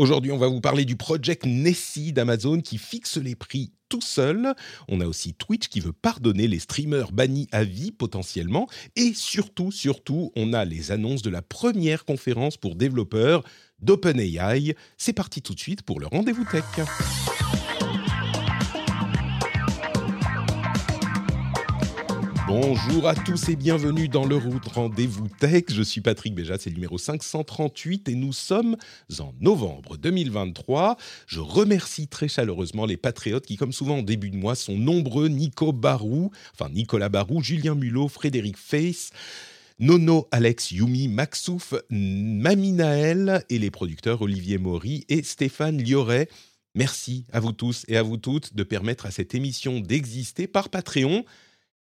Aujourd'hui, on va vous parler du Project Nessie d'Amazon qui fixe les prix tout seul. On a aussi Twitch qui veut pardonner les streamers bannis à vie potentiellement. Et surtout, surtout, on a les annonces de la première conférence pour développeurs d'OpenAI. C'est parti tout de suite pour le rendez-vous tech. Bonjour à tous et bienvenue dans le Route Rendez-vous Tech. Je suis Patrick Béja, c'est le numéro 538 et nous sommes en novembre 2023. Je remercie très chaleureusement les patriotes qui, comme souvent en début de mois, sont nombreux. Nico Barou, enfin Nicolas Barou, Julien Mulot, Frédéric Face. Nono, Alex, Yumi, Maxouf, Maminaël et les producteurs Olivier Maury et Stéphane Lioret. Merci à vous tous et à vous toutes de permettre à cette émission d'exister par Patreon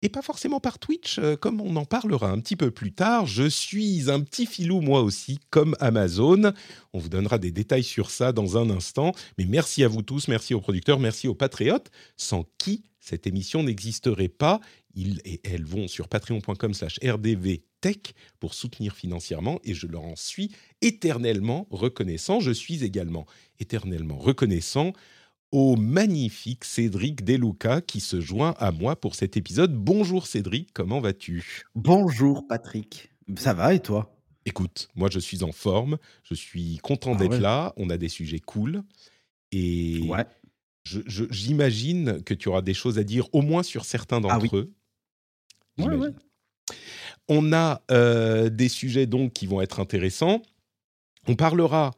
et pas forcément par Twitch, euh, comme on en parlera un petit peu plus tard. Je suis un petit filou moi aussi, comme Amazon. On vous donnera des détails sur ça dans un instant. Mais merci à vous tous, merci aux producteurs, merci aux patriotes, sans qui cette émission n'existerait pas. Ils et elles vont sur patreon.com slash rdvtech pour soutenir financièrement et je leur en suis éternellement reconnaissant. Je suis également éternellement reconnaissant au magnifique Cédric Deluca qui se joint à moi pour cet épisode. Bonjour Cédric, comment vas-tu? Bonjour Patrick, ça va et toi? Écoute, moi je suis en forme, je suis content ah d'être là, on a des sujets cool et ouais. j'imagine que tu auras des choses à dire au moins sur certains d'entre ah eux. Ouais, on a euh, des sujets donc qui vont être intéressants. On parlera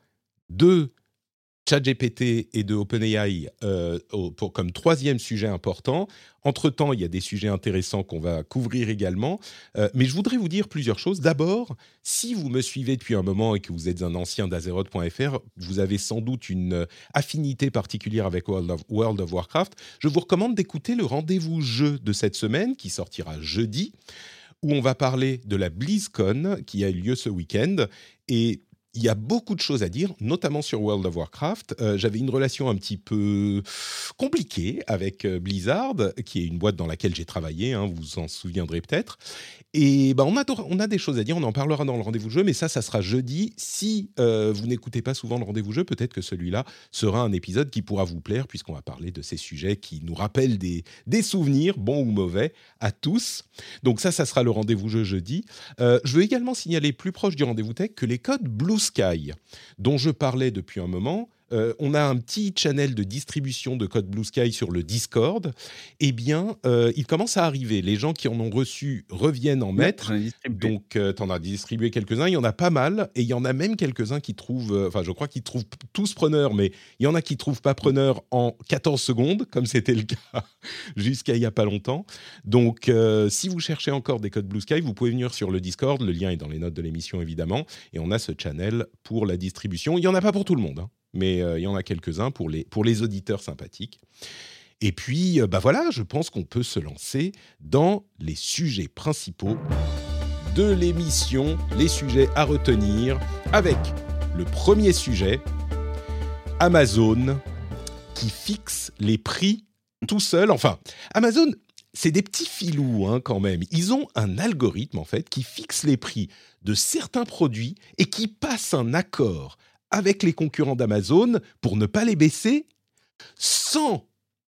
de ChatGPT et de OpenAI euh, pour, comme troisième sujet important. Entre-temps, il y a des sujets intéressants qu'on va couvrir également. Euh, mais je voudrais vous dire plusieurs choses. D'abord, si vous me suivez depuis un moment et que vous êtes un ancien d'Azeroth.fr, vous avez sans doute une affinité particulière avec World of, World of Warcraft. Je vous recommande d'écouter le rendez-vous jeu de cette semaine qui sortira jeudi où on va parler de la BlizzCon qui a eu lieu ce week-end. Et il y a beaucoup de choses à dire, notamment sur World of Warcraft. Euh, j'avais une relation un petit peu compliquée avec euh, Blizzard, qui est une boîte dans laquelle j'ai travaillé, hein, vous vous en souviendrez peut-être. Et ben, on, a, des choses à dire, on en parlera dans le rendez-vous jeu, mais ça, ça sera jeudi. Si euh, vous n'écoutez pas souvent le rendez-vous jeu, peut-être que celui-là sera un épisode qui pourra vous plaire, puisqu'on va parler de ces sujets qui nous rappellent des, des souvenirs, bons ou mauvais, à tous. Donc ça, ça sera le rendez-vous jeu jeudi. je veux également signaler plus proche du rendez-vous tech que les codes Blue Dont je parlais depuis un moment, euh, on a un petit channel de distribution de code Blue Sky sur le Discord, eh bien, euh, il commence à arriver. Les gens qui en ont reçu reviennent en mettre. Donc, euh, tu en as distribué quelques-uns. Il y en a pas mal. Et il y en a même quelques-uns qui trouvent, enfin, je crois qu'ils trouvent tous preneurs, mais il y en a qui trouvent pas preneurs en 14 secondes, comme c'était le cas jusqu'à il n'y a pas longtemps. Donc, si vous cherchez encore des codes Blue Sky, vous pouvez venir sur le Discord. Le lien est dans les notes de l'émission, évidemment. Et on a ce channel pour la distribution. Il n'y en a pas pour tout le monde. Hein mais euh, il y en a quelques-uns pour les, auditeurs sympathiques. Et puis, euh, bah voilà, je pense qu'on peut se lancer dans les sujets principaux de l'émission, les sujets à retenir, avec le premier sujet, Amazon, qui fixe les prix tout seul. Enfin, Amazon, c'est des petits filous hein, quand même. Ils ont un algorithme en fait qui fixe les prix de certains produits et qui passe un accord avec les concurrents d'Amazon pour ne pas les baisser sans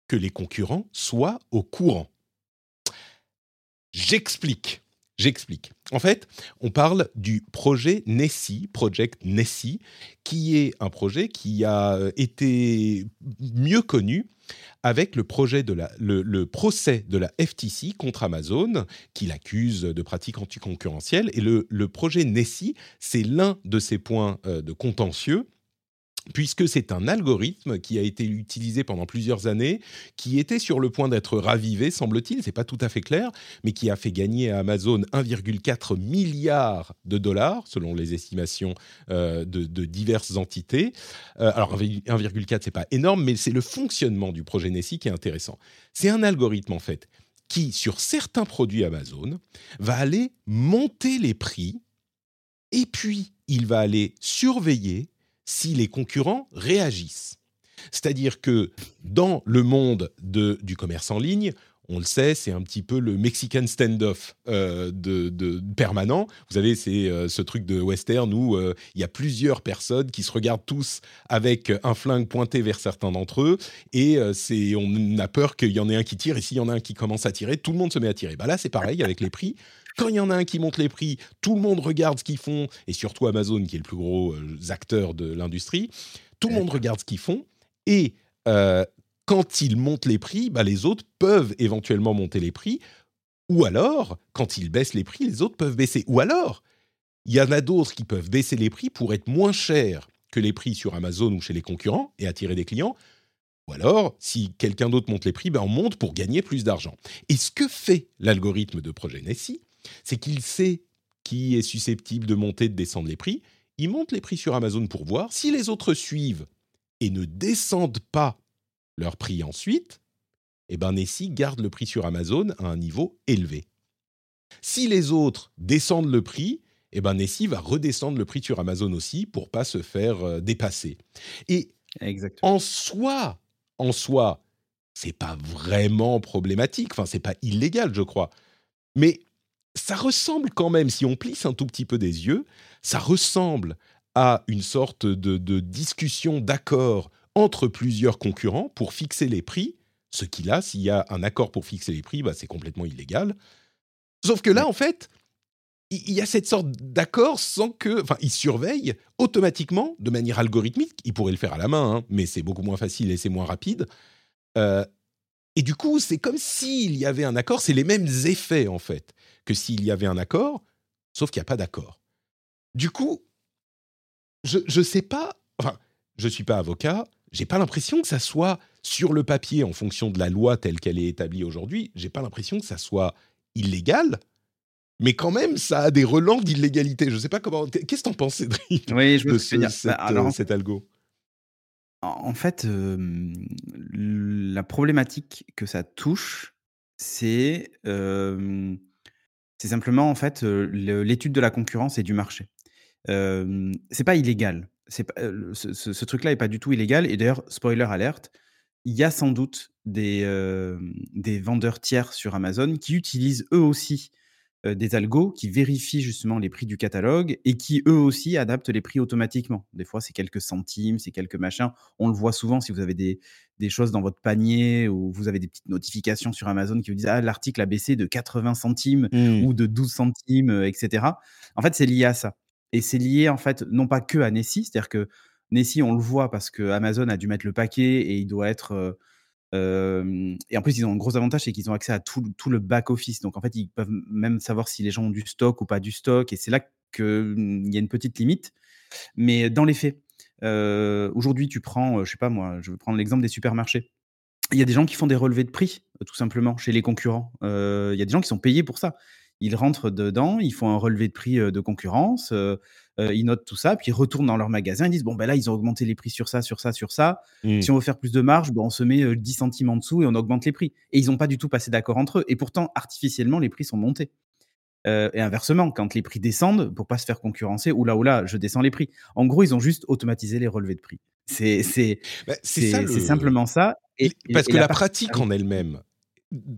que les concurrents soient au courant. J'explique. J'explique. En fait, on parle du projet Nessie, Project Nessie, qui est un projet qui a été mieux connu avec le, projet de la, le, procès de la FTC contre Amazon, qui l'accuse de pratiques anticoncurrentielles. Et le, le projet Nessie, c'est l'un de ces points euh, de contentieux puisque c'est un algorithme qui a été utilisé pendant plusieurs années, qui était sur le point d'être ravivé, semble-t-il, c'est pas tout à fait clair, mais qui a fait gagner à Amazon 1,4 milliard de dollars, selon les estimations euh, de, diverses entités. Euh, alors 1,4 c'est pas énorme, mais c'est le fonctionnement du projet Nessie qui est intéressant. C'est un algorithme en fait qui, sur certains produits Amazon, va aller monter les prix, et puis il va aller surveiller si les concurrents réagissent. C'est-à-dire que dans le monde du commerce en ligne, on le sait, c'est un petit peu le Mexican standoff euh, de, permanent. Vous savez, c'est euh, ce truc de western où euh, il y a plusieurs personnes qui se regardent tous avec un flingue pointé vers certains d'entre eux, et c'est on a peur qu'il y en ait un qui tire, et s'il y en a un qui commence à tirer, tout le monde se met à tirer. Bah là, c'est pareil avec les prix. Quand il y en a un qui monte les prix, tout le monde regarde ce qu'ils font, et surtout Amazon, qui est le plus gros acteur de l'industrie, tout le monde regarde ce qu'ils font, et quand ils montent les prix, bah, les autres peuvent éventuellement monter les prix. Ou alors, quand ils baissent les prix, les autres peuvent baisser. Ou alors, il y en a d'autres qui peuvent baisser les prix pour être moins chers que les prix sur Amazon ou chez les concurrents et attirer des clients. Ou alors, si quelqu'un d'autre monte les prix, ben on monte pour gagner plus d'argent. Et ce que fait l'algorithme de projet Nessie, c'est qu'il sait qui est susceptible de monter, de descendre les prix. Il monte les prix sur Amazon pour voir si les autres suivent et ne descendent pas leur prix ensuite, eh ben Nessie garde le prix sur Amazon à un niveau élevé. Si les autres descendent le prix, eh ben Nessie va redescendre le prix sur Amazon aussi pour pas se faire euh, dépasser. Et en soi, en soi, c'est pas vraiment problématique. Enfin, c'est pas illégal, je crois. Mais ça ressemble quand même, si on plisse un tout petit peu des yeux, ça ressemble à une sorte de, de discussion d'accord entre plusieurs concurrents pour fixer les prix, ce qui là, s'il y a un accord pour fixer les prix, bah, c'est complètement illégal. Sauf que là, en fait, il y a cette sorte d'accord sans que... Enfin, ils surveillent automatiquement, de manière algorithmique. Ils pourraient le faire à la main, hein, mais c'est beaucoup moins facile et c'est moins rapide. Euh, et du coup, c'est comme s'il y avait un accord. C'est les mêmes effets, en fait, que s'il y avait un accord, sauf qu'il n'y a pas d'accord. Du coup, je ne sais pas... Enfin, je ne suis pas avocat, j'ai pas l'impression que ça soit sur le papier en fonction de la loi telle qu'elle est établie aujourd'hui. J'ai pas l'impression que ça soit illégal, mais quand même, ça a des relents d'illégalité. Je sais pas comment. Qu'est-ce que t'en penses, Cédric Oui, je de ce, dire. Cette, bah, euh, cet algo? En fait, la problématique que ça touche, c'est simplement en fait l'étude de la concurrence et du marché. Euh, c'est pas illégal c'est ce, truc-là est pas du tout illégal. Et d'ailleurs, spoiler alerte, il y a sans doute des vendeurs tiers sur Amazon qui utilisent eux aussi des algos qui vérifient justement les prix du catalogue et qui eux aussi adaptent les prix automatiquement. Des fois, c'est quelques centimes, c'est quelques machins. On le voit souvent si vous avez des, des, choses dans votre panier ou vous avez des petites notifications sur Amazon qui vous disent Ah, l'article a baissé de 80 centimes mmh. ou de 12 centimes, etc. En fait, c'est lié à ça. Et c'est lié, en fait, non pas que à Nessie, c'est-à-dire que Nessie, on le voit parce que Amazon a dû mettre le paquet et il doit être. Et en plus, ils ont un gros avantage, c'est qu'ils ont accès à tout, le back-office. Donc, en fait, ils peuvent même savoir si les gens ont du stock ou pas du stock. Et c'est là qu'il mmh, y a une petite limite. Mais dans les faits, aujourd'hui, tu prends, je sais pas moi, je vais prendre l'exemple des supermarchés. Il y a des gens qui font des relevés de prix, tout simplement, chez les concurrents. Il y a des gens qui sont payés pour ça ils rentrent dedans, ils font un relevé de prix de concurrence, ils notent tout ça, puis ils retournent dans leur magasin, ils disent bon ben là ils ont augmenté les prix sur ça, sur ça, sur ça. Mmh. Si on veut faire plus de marge, ben, on se met 10 centimes en dessous et on augmente les prix. Et ils n'ont pas du tout passé d'accord entre eux. Et pourtant artificiellement les prix sont montés. et inversement, quand les prix descendent, pour pas se faire concurrencer, oula oula, je descends les prix. En gros, ils ont juste automatisé les relevés de prix. C'est c'est bah, simplement ça. Et, Parce que la, pratique en elle-même,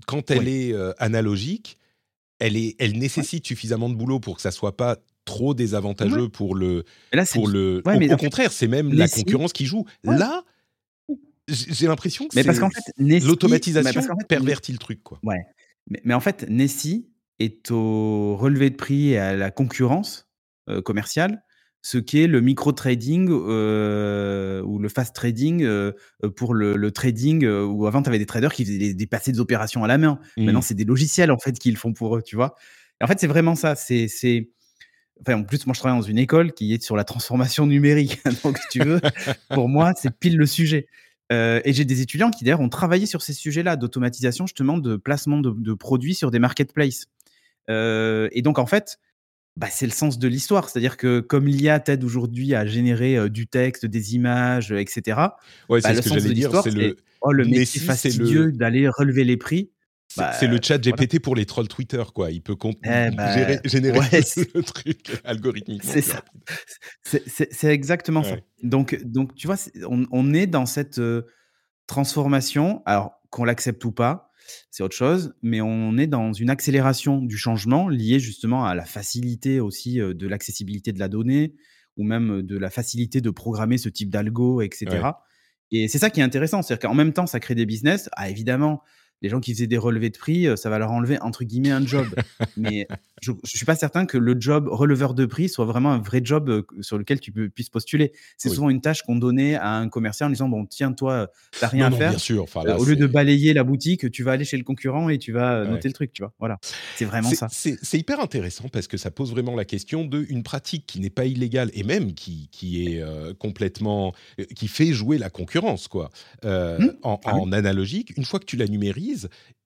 quand elle est analogique, elle, est, elle nécessite suffisamment de boulot pour que ça soit pas trop désavantageux pour le. pour le au, contraire, c'est même la concurrence qui joue. Là, j'ai l'impression que c'est l'automatisation pervertit le truc. Quoi. Ouais. Mais, en fait, Nessie est au relevé de prix et à la concurrence euh, commerciale ce qu'est le micro-trading euh, ou le fast trading euh, pour le, trading euh, où avant tu avais des traders qui faisaient des, passer des opérations à la main. Maintenant, mmh. c'est des logiciels en fait qui le font pour eux, tu vois. en fait, c'est vraiment ça. C'est, enfin, en plus, moi, je travaille dans une école qui est sur la transformation numérique. Donc, si tu veux, pour moi, c'est pile le sujet. et j'ai des étudiants qui d'ailleurs ont travaillé sur ces sujets-là d'automatisation justement de placement de, de produits sur des marketplaces. et donc, en fait, bah, c'est le sens de l'histoire. C'est-à-dire que comme l'IA t'aide aujourd'hui à générer du texte, des images, etc. Ouais, bah, le sens de l'histoire, c'est le, oh, le métier fastidieux d'aller relever les prix. C'est le bah, chat GPT pour les trolls Twitter, quoi. Il peut eh générer, le truc algorithmiquement. C'est ça. C'est exactement ça. Donc, donc, tu vois, on, on, est dans cette transformation, alors qu'on l'accepte ou pas, c'est autre chose. Mais on est dans une accélération du changement liée justement à la facilité aussi de l'accessibilité de la donnée ou même de la facilité de programmer ce type d'algo, etc. Et c'est ça qui est intéressant, c'est-à-dire qu'en même temps, ça crée des business. Ah, évidemment, les gens qui faisaient des relevés de prix, ça va leur enlever entre guillemets un job. Mais je ne suis pas certain que le job releveur de prix soit vraiment un vrai job sur lequel tu peux, puisses postuler. C'est souvent une tâche qu'on donnait à un commercial en disant Bon, tiens, toi, tu n'as rien à faire. Bien sûr. au lieu de balayer la boutique, tu vas aller chez le concurrent et tu vas noter le truc. Tu vois voilà. C'est vraiment ça. C'est hyper intéressant parce que ça pose vraiment la question d'une pratique qui n'est pas illégale et même qui, qui est complètement. qui fait jouer la concurrence, quoi. Mmh. en, ah en analogique, une fois que tu la numérises,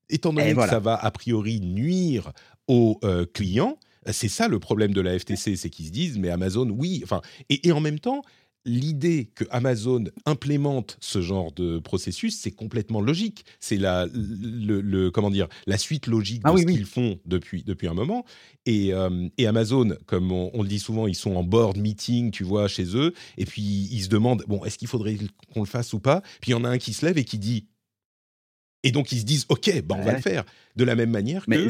étant donné que ça va a priori nuire aux euh, clients, c'est ça le problème de la FTC, c'est qu'ils se disent mais Amazon, oui, enfin, et, en même temps, l'idée que Amazon implémente ce genre de processus, c'est complètement logique. C'est la, le, comment dire, la suite logique ah de ce qu'ils font depuis, depuis un moment. Et, euh, et Amazon, comme on, on, le dit souvent, ils sont en board meeting, tu vois, chez eux, et puis ils se demandent, bon, est-ce qu'il faudrait qu'on le fasse ou pas? Puis il y en a un qui se lève et qui dit, et donc ils se disent, ok, bah, on va le faire. De la même manière que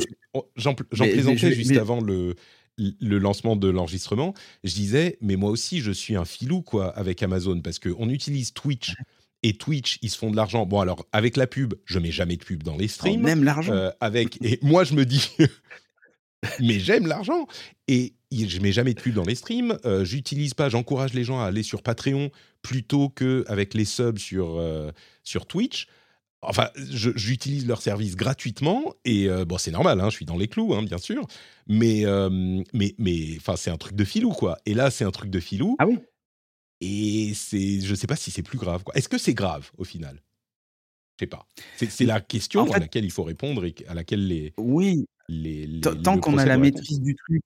j'en plaisantais juste avant le, le lancement de l'enregistrement, je disais, mais moi aussi je suis un filou quoi avec Amazon parce qu'on utilise Twitch. Et Twitch, ils se font de l'argent. Bon, alors, avec la pub, je mets jamais de pub dans les oh, streams. même l'argent. Euh, avec et moi, je me dis, mais j'aime l'argent. Et je mets jamais de pub dans les streams. Euh, j'utilise pas, j'encourage les gens à aller sur Patreon plutôt que avec les subs sur euh, sur Twitch. Enfin, j'utilise leur service gratuitement et euh, bon, c'est normal, hein, je suis dans les clous, hein, bien sûr. Mais, euh, mais, mais, enfin, c'est un truc de filou, quoi. Et là, c'est un truc de filou. Ah oui. Et c'est, je sais pas si c'est plus grave. Est-ce que c'est grave au final? Je sais pas. C'est la question à laquelle il faut répondre et à laquelle les. Oui. Les, tant qu'on a la maîtrise du truc.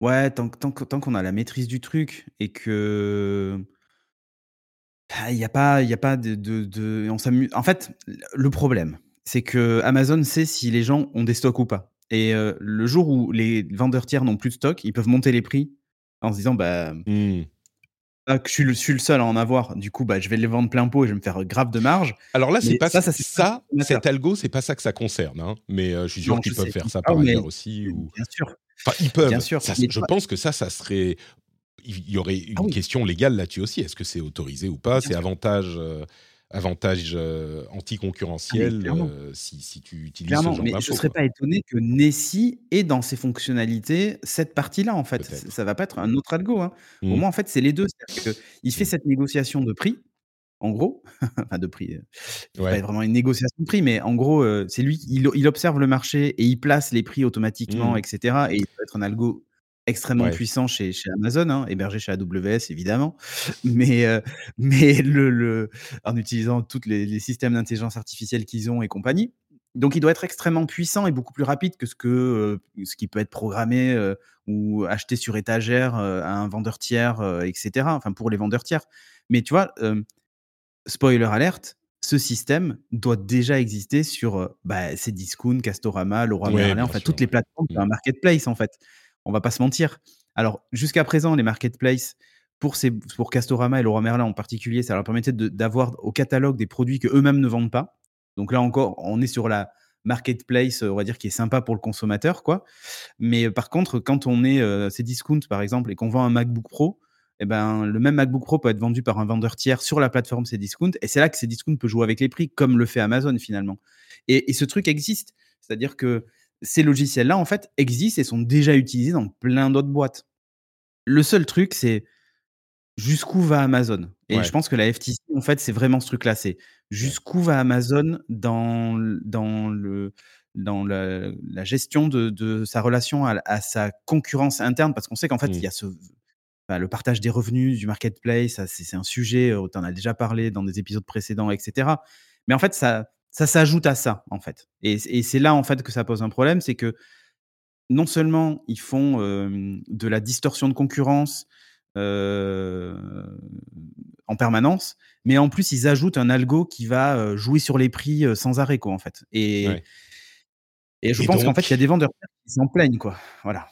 Ouais, tant, tant, tant qu'on a la maîtrise du truc et que ah, il y a pas il y a pas de de on s'amuse en fait, le problème, c'est que Amazon sait si les gens ont des stocks ou pas et le jour où les vendeurs tiers n'ont plus de stock, ils peuvent monter les prix en se disant: «Bah, mmh. je suis le suis le seul à en avoir, du coup, bah, je vais les vendre plein pot et je vais me faire grave de marge». Alors là, c'est pas ça, ça, ça cet algo, c'est pas ça que ça concerne, hein, mais je suis sûr qu'ils peuvent faire ça par ailleurs aussi ou bien sûr. Enfin, ils peuvent. Bien sûr, je pense que ça, ça serait il y aurait une ah question légale là-dessus aussi. Est-ce que c'est autorisé ou pas? C'est avantage, euh, avantage euh, anticoncurrentiel ah euh, si, si, tu utilises ce genre mais je ne serais pas étonné que Nessie ait dans ses fonctionnalités cette partie-là, en fait. Ça ne va pas être un autre algo. Hein. Au mmh. moins, en fait, c'est les deux. Il fait mmh. cette négociation de prix, en gros, enfin de prix, pas vraiment une négociation de prix, mais en gros, c'est lui, il, il, observe le marché et il place les prix automatiquement, mmh. etc. Et il peut être un algo extrêmement puissant chez, chez Amazon, hein, hébergé chez AWS évidemment, mais, euh, mais le, le, en utilisant tous les, les, systèmes d'intelligence artificielle qu'ils ont et compagnie. Donc il doit être extrêmement puissant et beaucoup plus rapide que ce, que, euh, ce qui peut être programmé euh, ou acheté sur étagère à un vendeur tiers, etc. Enfin pour les vendeurs tiers. Mais tu vois, spoiler alerte, ce système doit déjà exister sur bah, Cdiscount, Castorama, Leroy Merlin, enfin toutes les plateformes un mmh. marketplace en fait on va pas se mentir. Alors, jusqu'à présent, les marketplaces, pour, Castorama et Laura Merlin en particulier, ça leur permettait d'avoir au catalogue des produits que eux-mêmes ne vendent pas. Donc là encore, on est sur la marketplace, on va dire, qui est sympa pour le consommateur, quoi. Mais par contre, quand on est euh, ces discounts, par exemple, et qu'on vend un MacBook Pro, eh ben, le même MacBook Pro peut être vendu par un vendeur tiers sur la plateforme Cdiscount. Et c'est là que Cdiscount peut jouer avec les prix, comme le fait Amazon finalement. Et ce truc existe. C'est-à-dire que ces logiciels-là, en fait, existent et sont déjà utilisés dans plein d'autres boîtes. Le seul truc, c'est jusqu'où va Amazon? Et je pense que la FTC, en fait, c'est vraiment ce truc-là. C'est jusqu'où va Amazon dans, dans, le, dans la, gestion de, sa relation à, sa concurrence interne, parce qu'on sait qu'en fait, il y mmh. a ce, le partage des revenus du marketplace, c'est un sujet, on en a déjà parlé dans des épisodes précédents, etc. Mais en fait, ça, ça s'ajoute à ça, en fait. Et, c'est là, en fait, que ça pose un problème, c'est que non seulement ils font de la distorsion de concurrence en permanence, mais en plus ils ajoutent un algo qui va jouer sur les prix sans arrêt, quoi, en fait. Et, et je pense qu'en fait, il y a des vendeurs qui s'en plaignent, quoi. Voilà.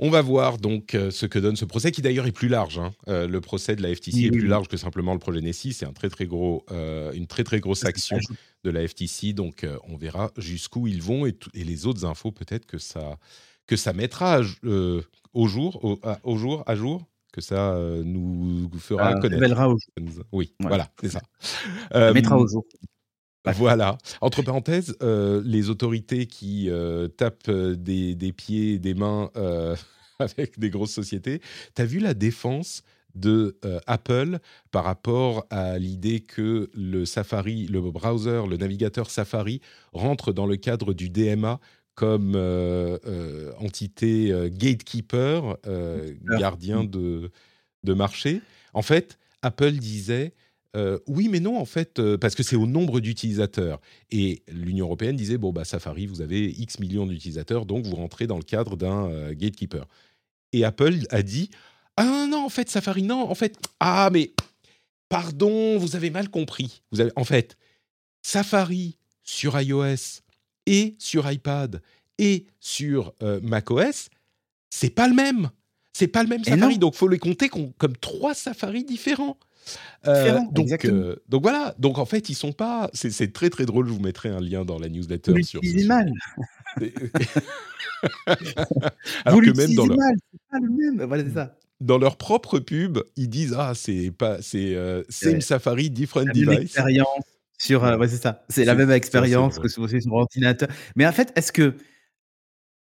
On va voir donc euh, ce que donne ce procès, qui d'ailleurs est plus large. Hein. Euh, le procès de la FTC est plus large que simplement le projet Nessie. C'est un très très gros, euh, une très très grosse action de la FTC. Donc on verra jusqu'où ils vont et, les autres infos peut-être que ça que ça mettra au jour, au, jour, à jour, que ça nous fera connaître. Au jour. Oui, voilà, c'est ça. ça mettra au jour. Voilà. Entre parenthèses, euh, les autorités qui euh, tapent euh, des, pieds, des mains avec des grosses sociétés, tu as vu la défense de Apple par rapport à l'idée que le Safari, le browser, le navigateur Safari rentre dans le cadre du DMA comme entité gatekeeper, gardien de, de marché? En fait, Apple disait euh, oui, mais non, en fait, euh, parce que c'est au nombre d'utilisateurs. Et l'Union européenne disait bon, bah, Safari, vous avez X millions d'utilisateurs, donc vous rentrez dans le cadre d'un euh, gatekeeper. Et Apple a dit ah non, non, en fait, Safari, non, en fait, ah, mais pardon, vous avez mal compris. Vous avez, en fait, Safari sur iOS et sur iPad et sur macOS, c'est pas le même. C'est pas le même Safari, donc faut les compter comme trois Safaris différents. Euh, donc, euh, donc voilà. Donc en fait, ils sont pas. C'est très très drôle. Je vous mettrai un lien dans la newsletter vous sur. mal. Alors que même dans leur... mal, pas le même. Voilà, c'est ça. Dans leur propre pub, ils disent ah c'est pas c'est euh, same Safari different la device. Même expérience sur ouais, c'est ça. C'est la même expérience que sur son ordinateur. Mais en fait, est-ce que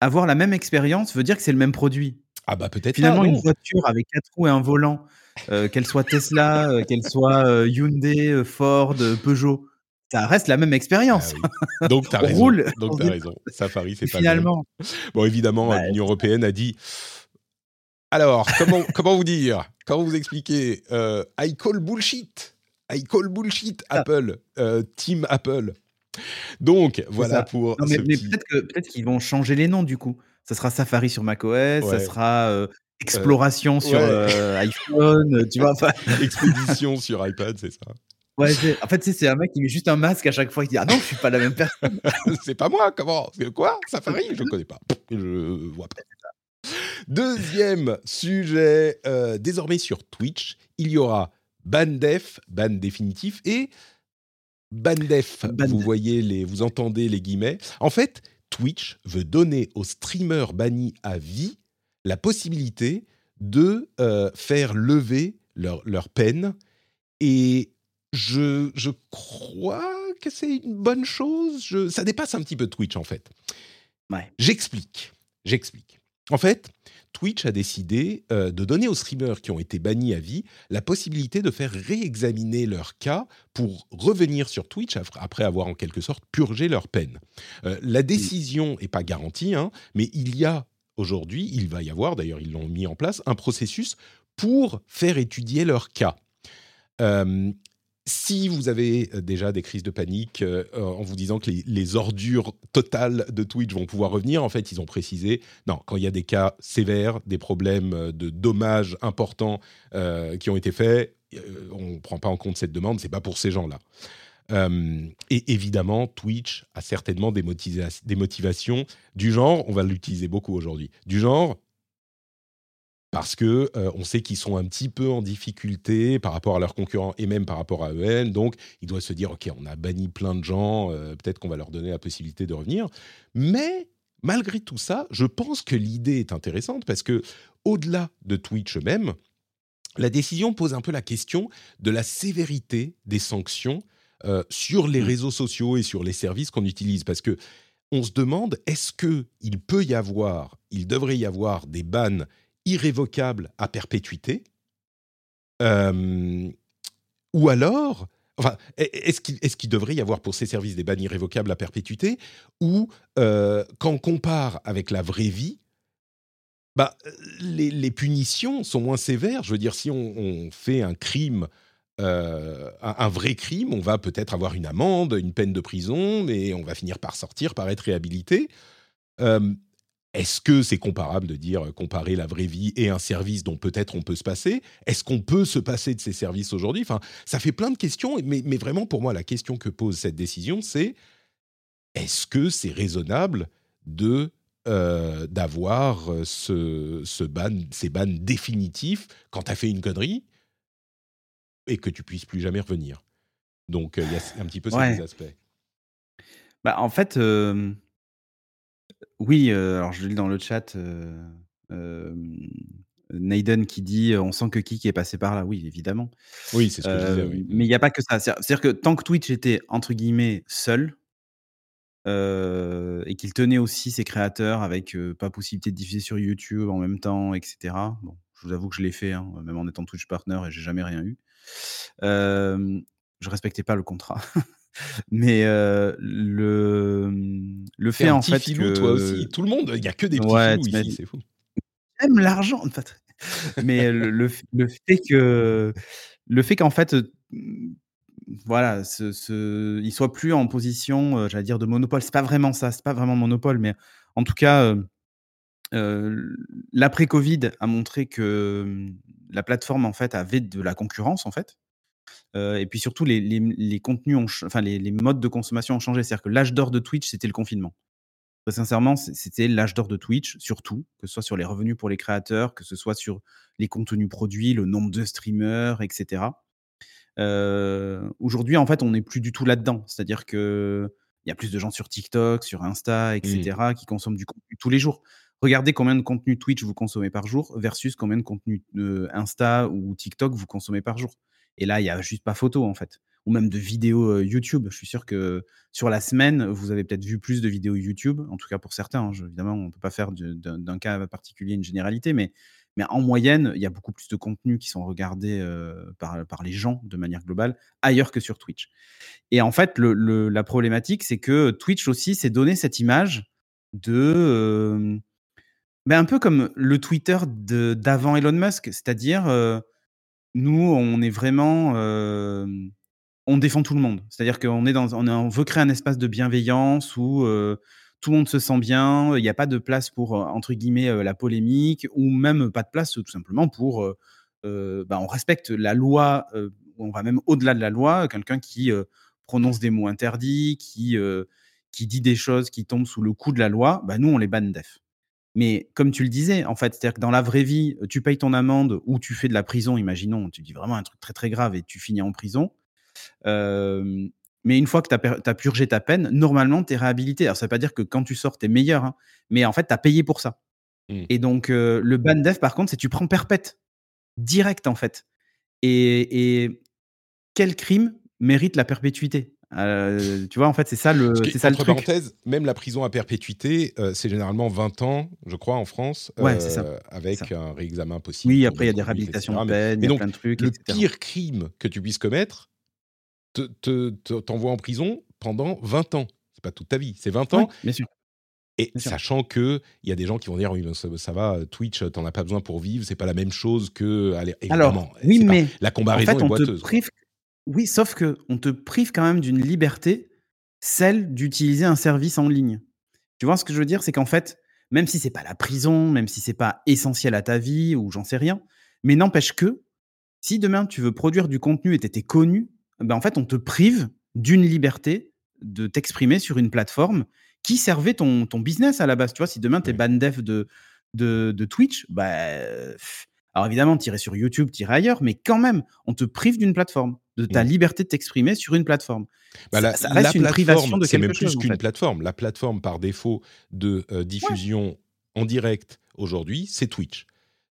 avoir la même expérience veut dire que c'est le même produit? Ah bah peut-être. Finalement, une voiture avec quatre roues et un volant qu'elle soit Tesla, euh, qu'elle soit euh, Hyundai, Ford, Peugeot, ça reste la même expérience. Ah donc tu as raison. Donc as raison. Safari, c'est pas Finalement. Bon, évidemment, bah, l'Union européenne a dit. Alors, comment, comment vous dire Comment vous expliquer I call bullshit. I call bullshit Apple. team Apple. Donc, voilà pour. mais, peut-être qu'ils vont changer les noms du coup. Ça sera Safari sur macOS, ça sera exploration sur euh, iPhone, tu vois. Expédition sur iPad, c'est ça. Ouais, en fait, c'est un mec qui met juste un masque à chaque fois. Il dit Ah non, je suis pas la même personne. c'est pas moi, comment Quoi Safari Je connais pas. Je vois pas. Deuxième sujet, euh, désormais sur Twitch, il y aura Bandef, ban définitif, et Bandef. Vous voyez les, vous entendez les guillemets. En fait, Twitch veut donner aux streamers bannis à vie la possibilité de euh, faire lever leur, leur, peine. Et je, je crois que c'est une bonne chose. Je, ça dépasse un petit peu Twitch, en fait. Ouais. J'explique. J'explique. En fait, Twitch a décidé euh, de donner aux streamers qui ont été bannis à vie la possibilité de faire réexaminer leur cas pour revenir sur Twitch après avoir en quelque sorte purgé leur peine. Euh, la décision n'est pas garantie, hein, mais il y a Aujourd'hui, il va y avoir, d'ailleurs ils l'ont mis en place, un processus pour faire étudier leur cas. Euh, si vous avez euh, déjà des crises de panique euh, en vous disant que les, ordures totales de Twitch vont pouvoir revenir, en fait, ils ont précisé, non, quand il y a des cas sévères, des problèmes de dommages importants qui ont été faits, on ne prend pas en compte cette demande, c'est pas pour ces gens-là. Euh, et évidemment, Twitch a certainement des, motivations du genre, on va l'utiliser beaucoup aujourd'hui, du genre parce que euh, on sait qu'ils sont un petit peu en difficulté par rapport à leurs concurrents et même par rapport à eux donc ils doivent se dire ok, on a banni plein de gens, euh, peut-être qu'on va leur donner la possibilité de revenir. Mais malgré tout ça, je pense que l'idée est intéressante parce que au-delà de Twitch même, la décision pose un peu la question de la sévérité des sanctions euh, sur les mmh. réseaux sociaux et sur les services qu'on utilise. Parce que on se demande, est-ce qu'il peut y avoir, il devrait y avoir des bans irrévocables à perpétuité euh, Ou alors, enfin, est-ce qu'il devrait y avoir pour ces services des bans irrévocables à perpétuité Ou euh, quand on compare avec la vraie vie, bah, les, punitions sont moins sévères. Je veux dire, si on fait un crime euh, un, vrai crime, on va peut-être avoir une amende, une peine de prison, mais on va finir par sortir, par être réhabilité. Euh, est-ce que c'est comparable de dire euh, comparer la vraie vie et un service dont peut-être on peut se passer? Est-ce qu'on peut se passer de ces services aujourd'hui? Enfin, ça fait plein de questions, mais, vraiment pour moi, la question que pose cette décision, c'est est-ce que c'est raisonnable de d'avoir ce ban, ces bans définitifs quand tu as fait une connerie et que tu puisses plus jamais revenir. Donc il y a un petit peu ces aspects. Bah, en fait, oui, alors je lis dans le chat, Naiden qui dit on sent que Kik est passé par là. Oui, évidemment. Oui, c'est ce que je disais. Mais il n'y a pas que ça. C'est-à-dire que tant que Twitch était entre guillemets seul et qu'il tenait aussi ses créateurs avec pas possibilité de diffuser sur YouTube en même temps, etc. Bon, je vous avoue que je l'ai fait, hein, même en étant Twitch partner et j'ai jamais rien eu. Je respectais pas le contrat. Mais le, le fait en fait filou, toi aussi. Tout le monde, il y a que des petits ouais, filous ici, c'est fou. J'aime l'argent, mais le, le, fait que le fait qu'en fait voilà, ce, ce, il soit plus en position, j'allais dire de monopole. C'est pas vraiment ça, c'est pas vraiment monopole, mais en tout cas, l'après Covid a montré que la plateforme en fait avait de la concurrence en fait. et puis surtout, les, les, les contenus, ont, enfin les, les, modes de consommation ont changé. C'est-à-dire que l'âge d'or de Twitch, c'était le confinement. Très sincèrement, c'était l'âge d'or de Twitch, surtout, que ce soit sur les revenus pour les créateurs, que ce soit sur les contenus produits, le nombre de streamers, etc. Aujourd'hui, en fait, on n'est plus du tout là-dedans. C'est-à-dire que il y a plus de gens sur TikTok, sur Insta, etc., mmh. qui consomment du contenu tous les jours. Regardez combien de contenu Twitch vous consommez par jour versus combien de contenu Insta ou TikTok vous consommez par jour. Et là, il n'y a juste pas photo, en fait. Ou même de vidéos YouTube. Je suis sûr que sur la semaine, vous avez peut-être vu plus de vidéos YouTube, en tout cas pour certains. Hein. évidemment, on ne peut pas faire d'un cas particulier une généralité, mais, mais en moyenne, il y a beaucoup plus de contenus qui sont regardés par, par les gens de manière globale ailleurs que sur Twitch. Et en fait, la problématique, c'est que Twitch aussi s'est donné cette image de mais un peu comme le Twitter d'avant Elon Musk, c'est-à-dire, nous, on est vraiment, on défend tout le monde. C'est-à-dire qu'on est dans, on, veut créer un espace de bienveillance où tout le monde se sent bien, il n'y a pas de place pour, entre guillemets, la polémique, ou même pas de place tout simplement pour, bah, on respecte la loi, on va même au-delà de la loi, quelqu'un qui prononce des mots interdits, qui, qui dit des choses qui tombent sous le coup de la loi, bah, nous, on les banne def. Mais comme tu le disais, en fait, c'est-à-dire que dans la vraie vie, tu payes ton amende ou tu fais de la prison, imaginons, tu dis vraiment un truc très très grave et tu finis en prison. mais une fois que tu as, purgé ta peine, normalement, tu es réhabilité. Alors, ça ne veut pas dire que quand tu sors, tu es meilleur, hein, mais en fait, tu as payé pour ça. Mmh. Et donc, le ban def, par contre, c'est tu prends perpète, direct, en fait. et quel crime mérite la perpétuité? Euh, tu vois, en fait, c'est ça le, c'est ça le truc. même la prison à perpétuité, euh, c'est généralement 20 ans, je crois, en France, ouais, ça, euh, avec un réexamen possible. Oui, après, il y a des réhabilitations de peine, il y a plein de trucs. Le pire crime que tu puisses commettre t'envoie en prison pendant 20 ans. C'est pas toute ta vie, c'est 20 ans. bien sûr. Et sachant qu'il y a des gens qui vont dire oui, ça, va, Twitch, t'en as pas besoin pour vivre, c'est pas la même chose que. Alors, oui, mais. la comparaison en fait, est boiteuse. Oui, sauf que on te prive quand même d'une liberté, celle d'utiliser un service en ligne. Tu vois ce que je veux dire? C'est qu'en fait, même si c'est pas la prison, même si c'est pas essentiel à ta vie ou j'en sais rien, mais n'empêche que si demain tu veux produire du contenu et tu étais connu, ben en fait, on te prive d'une liberté de t'exprimer sur une plateforme qui servait ton, ton business à la base. Tu vois, si demain tu es ban def de, de, de Twitch, bah, alors évidemment, tirer sur YouTube, tirer ailleurs, mais quand même, on te prive d'une plateforme, de ta mmh. liberté de t'exprimer sur une plateforme. Bah la, ça, reste une privation de quelque même plus qu'une plateforme. La plateforme par défaut de euh, diffusion en direct aujourd'hui, c'est Twitch.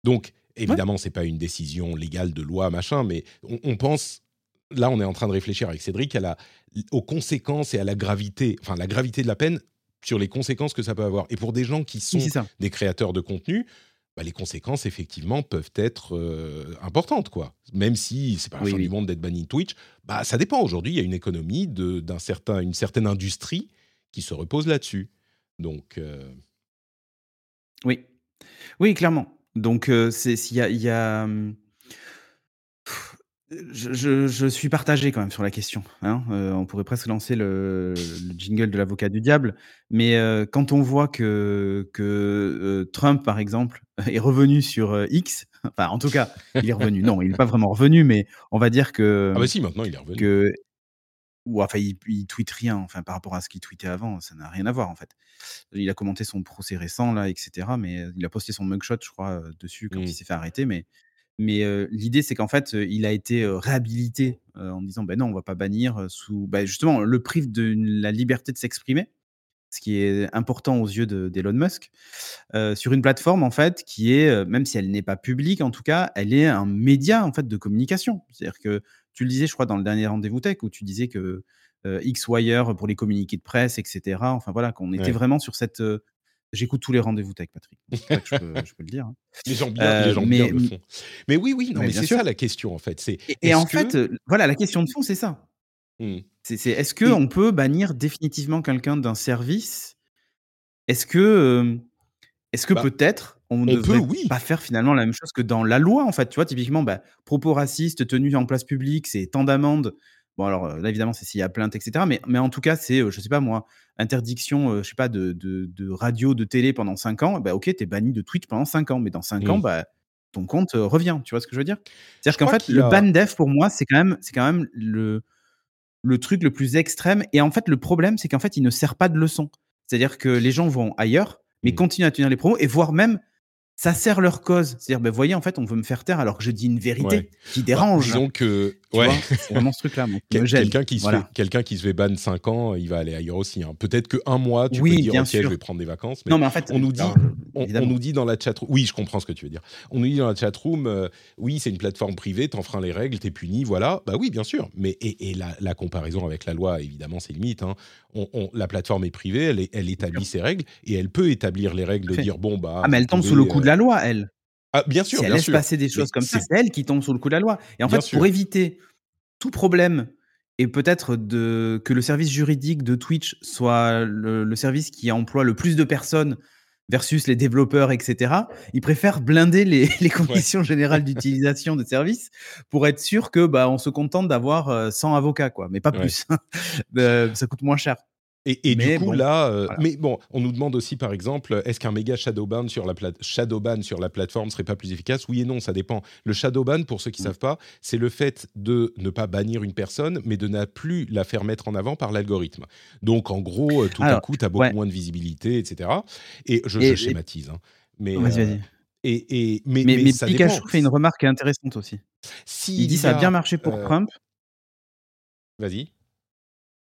Donc évidemment, ce c'est pas une décision légale de loi machin, mais on, pense. Là, on est en train de réfléchir avec Cédric à la, aux conséquences et à la gravité, enfin la gravité de la peine sur les conséquences que ça peut avoir. Et pour des gens qui sont des créateurs de contenu, bah, les conséquences, effectivement, peuvent être euh, importantes, quoi. Même si c'est pas la fin du monde d'être banni de Twitch, bah, ça dépend. Aujourd'hui, il y a une économie, d'un certain, une certaine industrie qui se repose là-dessus. Donc. Euh oui. Oui, clairement. Donc, euh, il y a. Y a hum, je, suis partagé quand même sur la question. Hein. Euh, on pourrait presque lancer le, jingle de l'avocat du diable. Mais euh, quand on voit que, que euh, Trump, par exemple, est revenu sur X, enfin en tout cas, il est revenu. non, il n'est pas vraiment revenu, mais on va dire que. Ah bah si, maintenant il est revenu. Que, ou enfin, il, il tweet rien. Enfin, par rapport à ce qu'il tweetait avant, ça n'a rien à voir en fait. Il a commenté son procès récent là, etc. Mais il a posté son mugshot, je crois, dessus quand il mmh. s'est fait arrêter. Mais mais l'idée, c'est qu'en fait, il a été réhabilité en disant ben non, on va pas bannir sous. Bah, justement, le prive de la liberté de s'exprimer, ce qui est important aux yeux d'Elon Musk, sur une plateforme en fait qui est, même si elle n'est pas publique, en tout cas, elle est un média en fait de communication. C'est-à-dire que tu le disais, je crois, dans le dernier rendez-vous tech où tu disais que X-Wire pour les communiqués de presse, etc. Enfin voilà, qu'on était vraiment sur cette J'écoute tous les rendez-vous tech, Patrick. je, peux, je, peux, le dire. Hein. Les gens bien, les gens mais, le font. Mais oui, oui, non, mais, c'est ça la question en fait. C'est et, en fait, voilà, la question de fond, c'est ça. Mmh. C'est est-ce qu'on on peut bannir définitivement quelqu'un d'un service? Est-ce que, est-ce que bah, peut-être on ne devrait pas faire finalement la même chose que dans la loi en fait Tu vois, typiquement, bah, propos racistes tenus en place publique, c'est tant d'amendes. Bon, alors là, évidemment, c'est s'il y a plainte, etc. Mais, mais en tout cas, c'est, je sais pas moi, interdiction, je sais pas, de, de, radio, de télé pendant 5 ans. Bah, ok, t'es banni de Twitch pendant 5 ans. Mais dans 5 ans, bah, ton compte revient. Tu vois ce que je veux dire? C'est-à-dire qu'en fait, le ban def, pour moi, c'est quand même, c'est quand même le, le truc le plus extrême. Et en fait, le problème, c'est qu'en fait, il ne sert pas de leçon. C'est-à-dire que les gens vont ailleurs, mais mmh. continuent à tenir les promos et voire même ça sert leur cause. C'est-à-dire, ben, voyez, en fait, on veut me faire taire alors que je dis une vérité qui bah, dérange. disons que, ouais. c'est vraiment ce truc-là. quelqu'un qui, se fait, quelqu'un qui se fait ban 5 ans, il va aller ailleurs aussi. Hein. Peut-être qu'un mois, tu peux dire, ok, je vais prendre des vacances. Mais non, mais en fait, on nous dit, on, nous dit dans la chatroom, oui, je comprends ce que tu veux dire. On nous dit dans la chatroom, euh, oui, c'est une plateforme privée, t'enfreins les règles, t'es puni, voilà. Bah oui, bien sûr. Mais et, la, comparaison avec la loi, évidemment, c'est limite. Hein. la plateforme est privée, elle, elle établit ses règles et elle peut établir les règles de dire, bon, bah. Ah, mais elle tombe sous le coup de la loi, elle. Ah, bien sûr, si elle laisse passer des choses comme ça, c'est elle qui tombe sous le coup de la loi. Et en fait, pour éviter tout problème et peut-être que le service juridique de Twitch soit le, service qui emploie le plus de personnes versus les développeurs, etc., ils préfèrent blinder les, conditions générales d'utilisation de services pour être sûr que bah, on se contente d'avoir 100 euh, avocats, quoi, mais pas plus. Euh, ça coûte moins cher. Et, du coup, là, euh, mais bon, on nous demande aussi, par exemple, est-ce qu'un méga shadowban sur, la shadowban sur la plateforme serait pas plus efficace? Oui et non, ça dépend. Le shadowban, pour ceux qui ne savent pas, c'est le fait de ne pas bannir une personne, mais de ne plus la faire mettre en avant par l'algorithme. Donc, en gros, euh, tout à coup, tu as beaucoup moins de visibilité, etc. Et je, schématise. Hein. Mais, vas-y, vas-y. Euh, et, et, mais, mais, ça Pikachu fait une remarque intéressante aussi. Si il dit ça a bien marché pour Trump. Vas-y.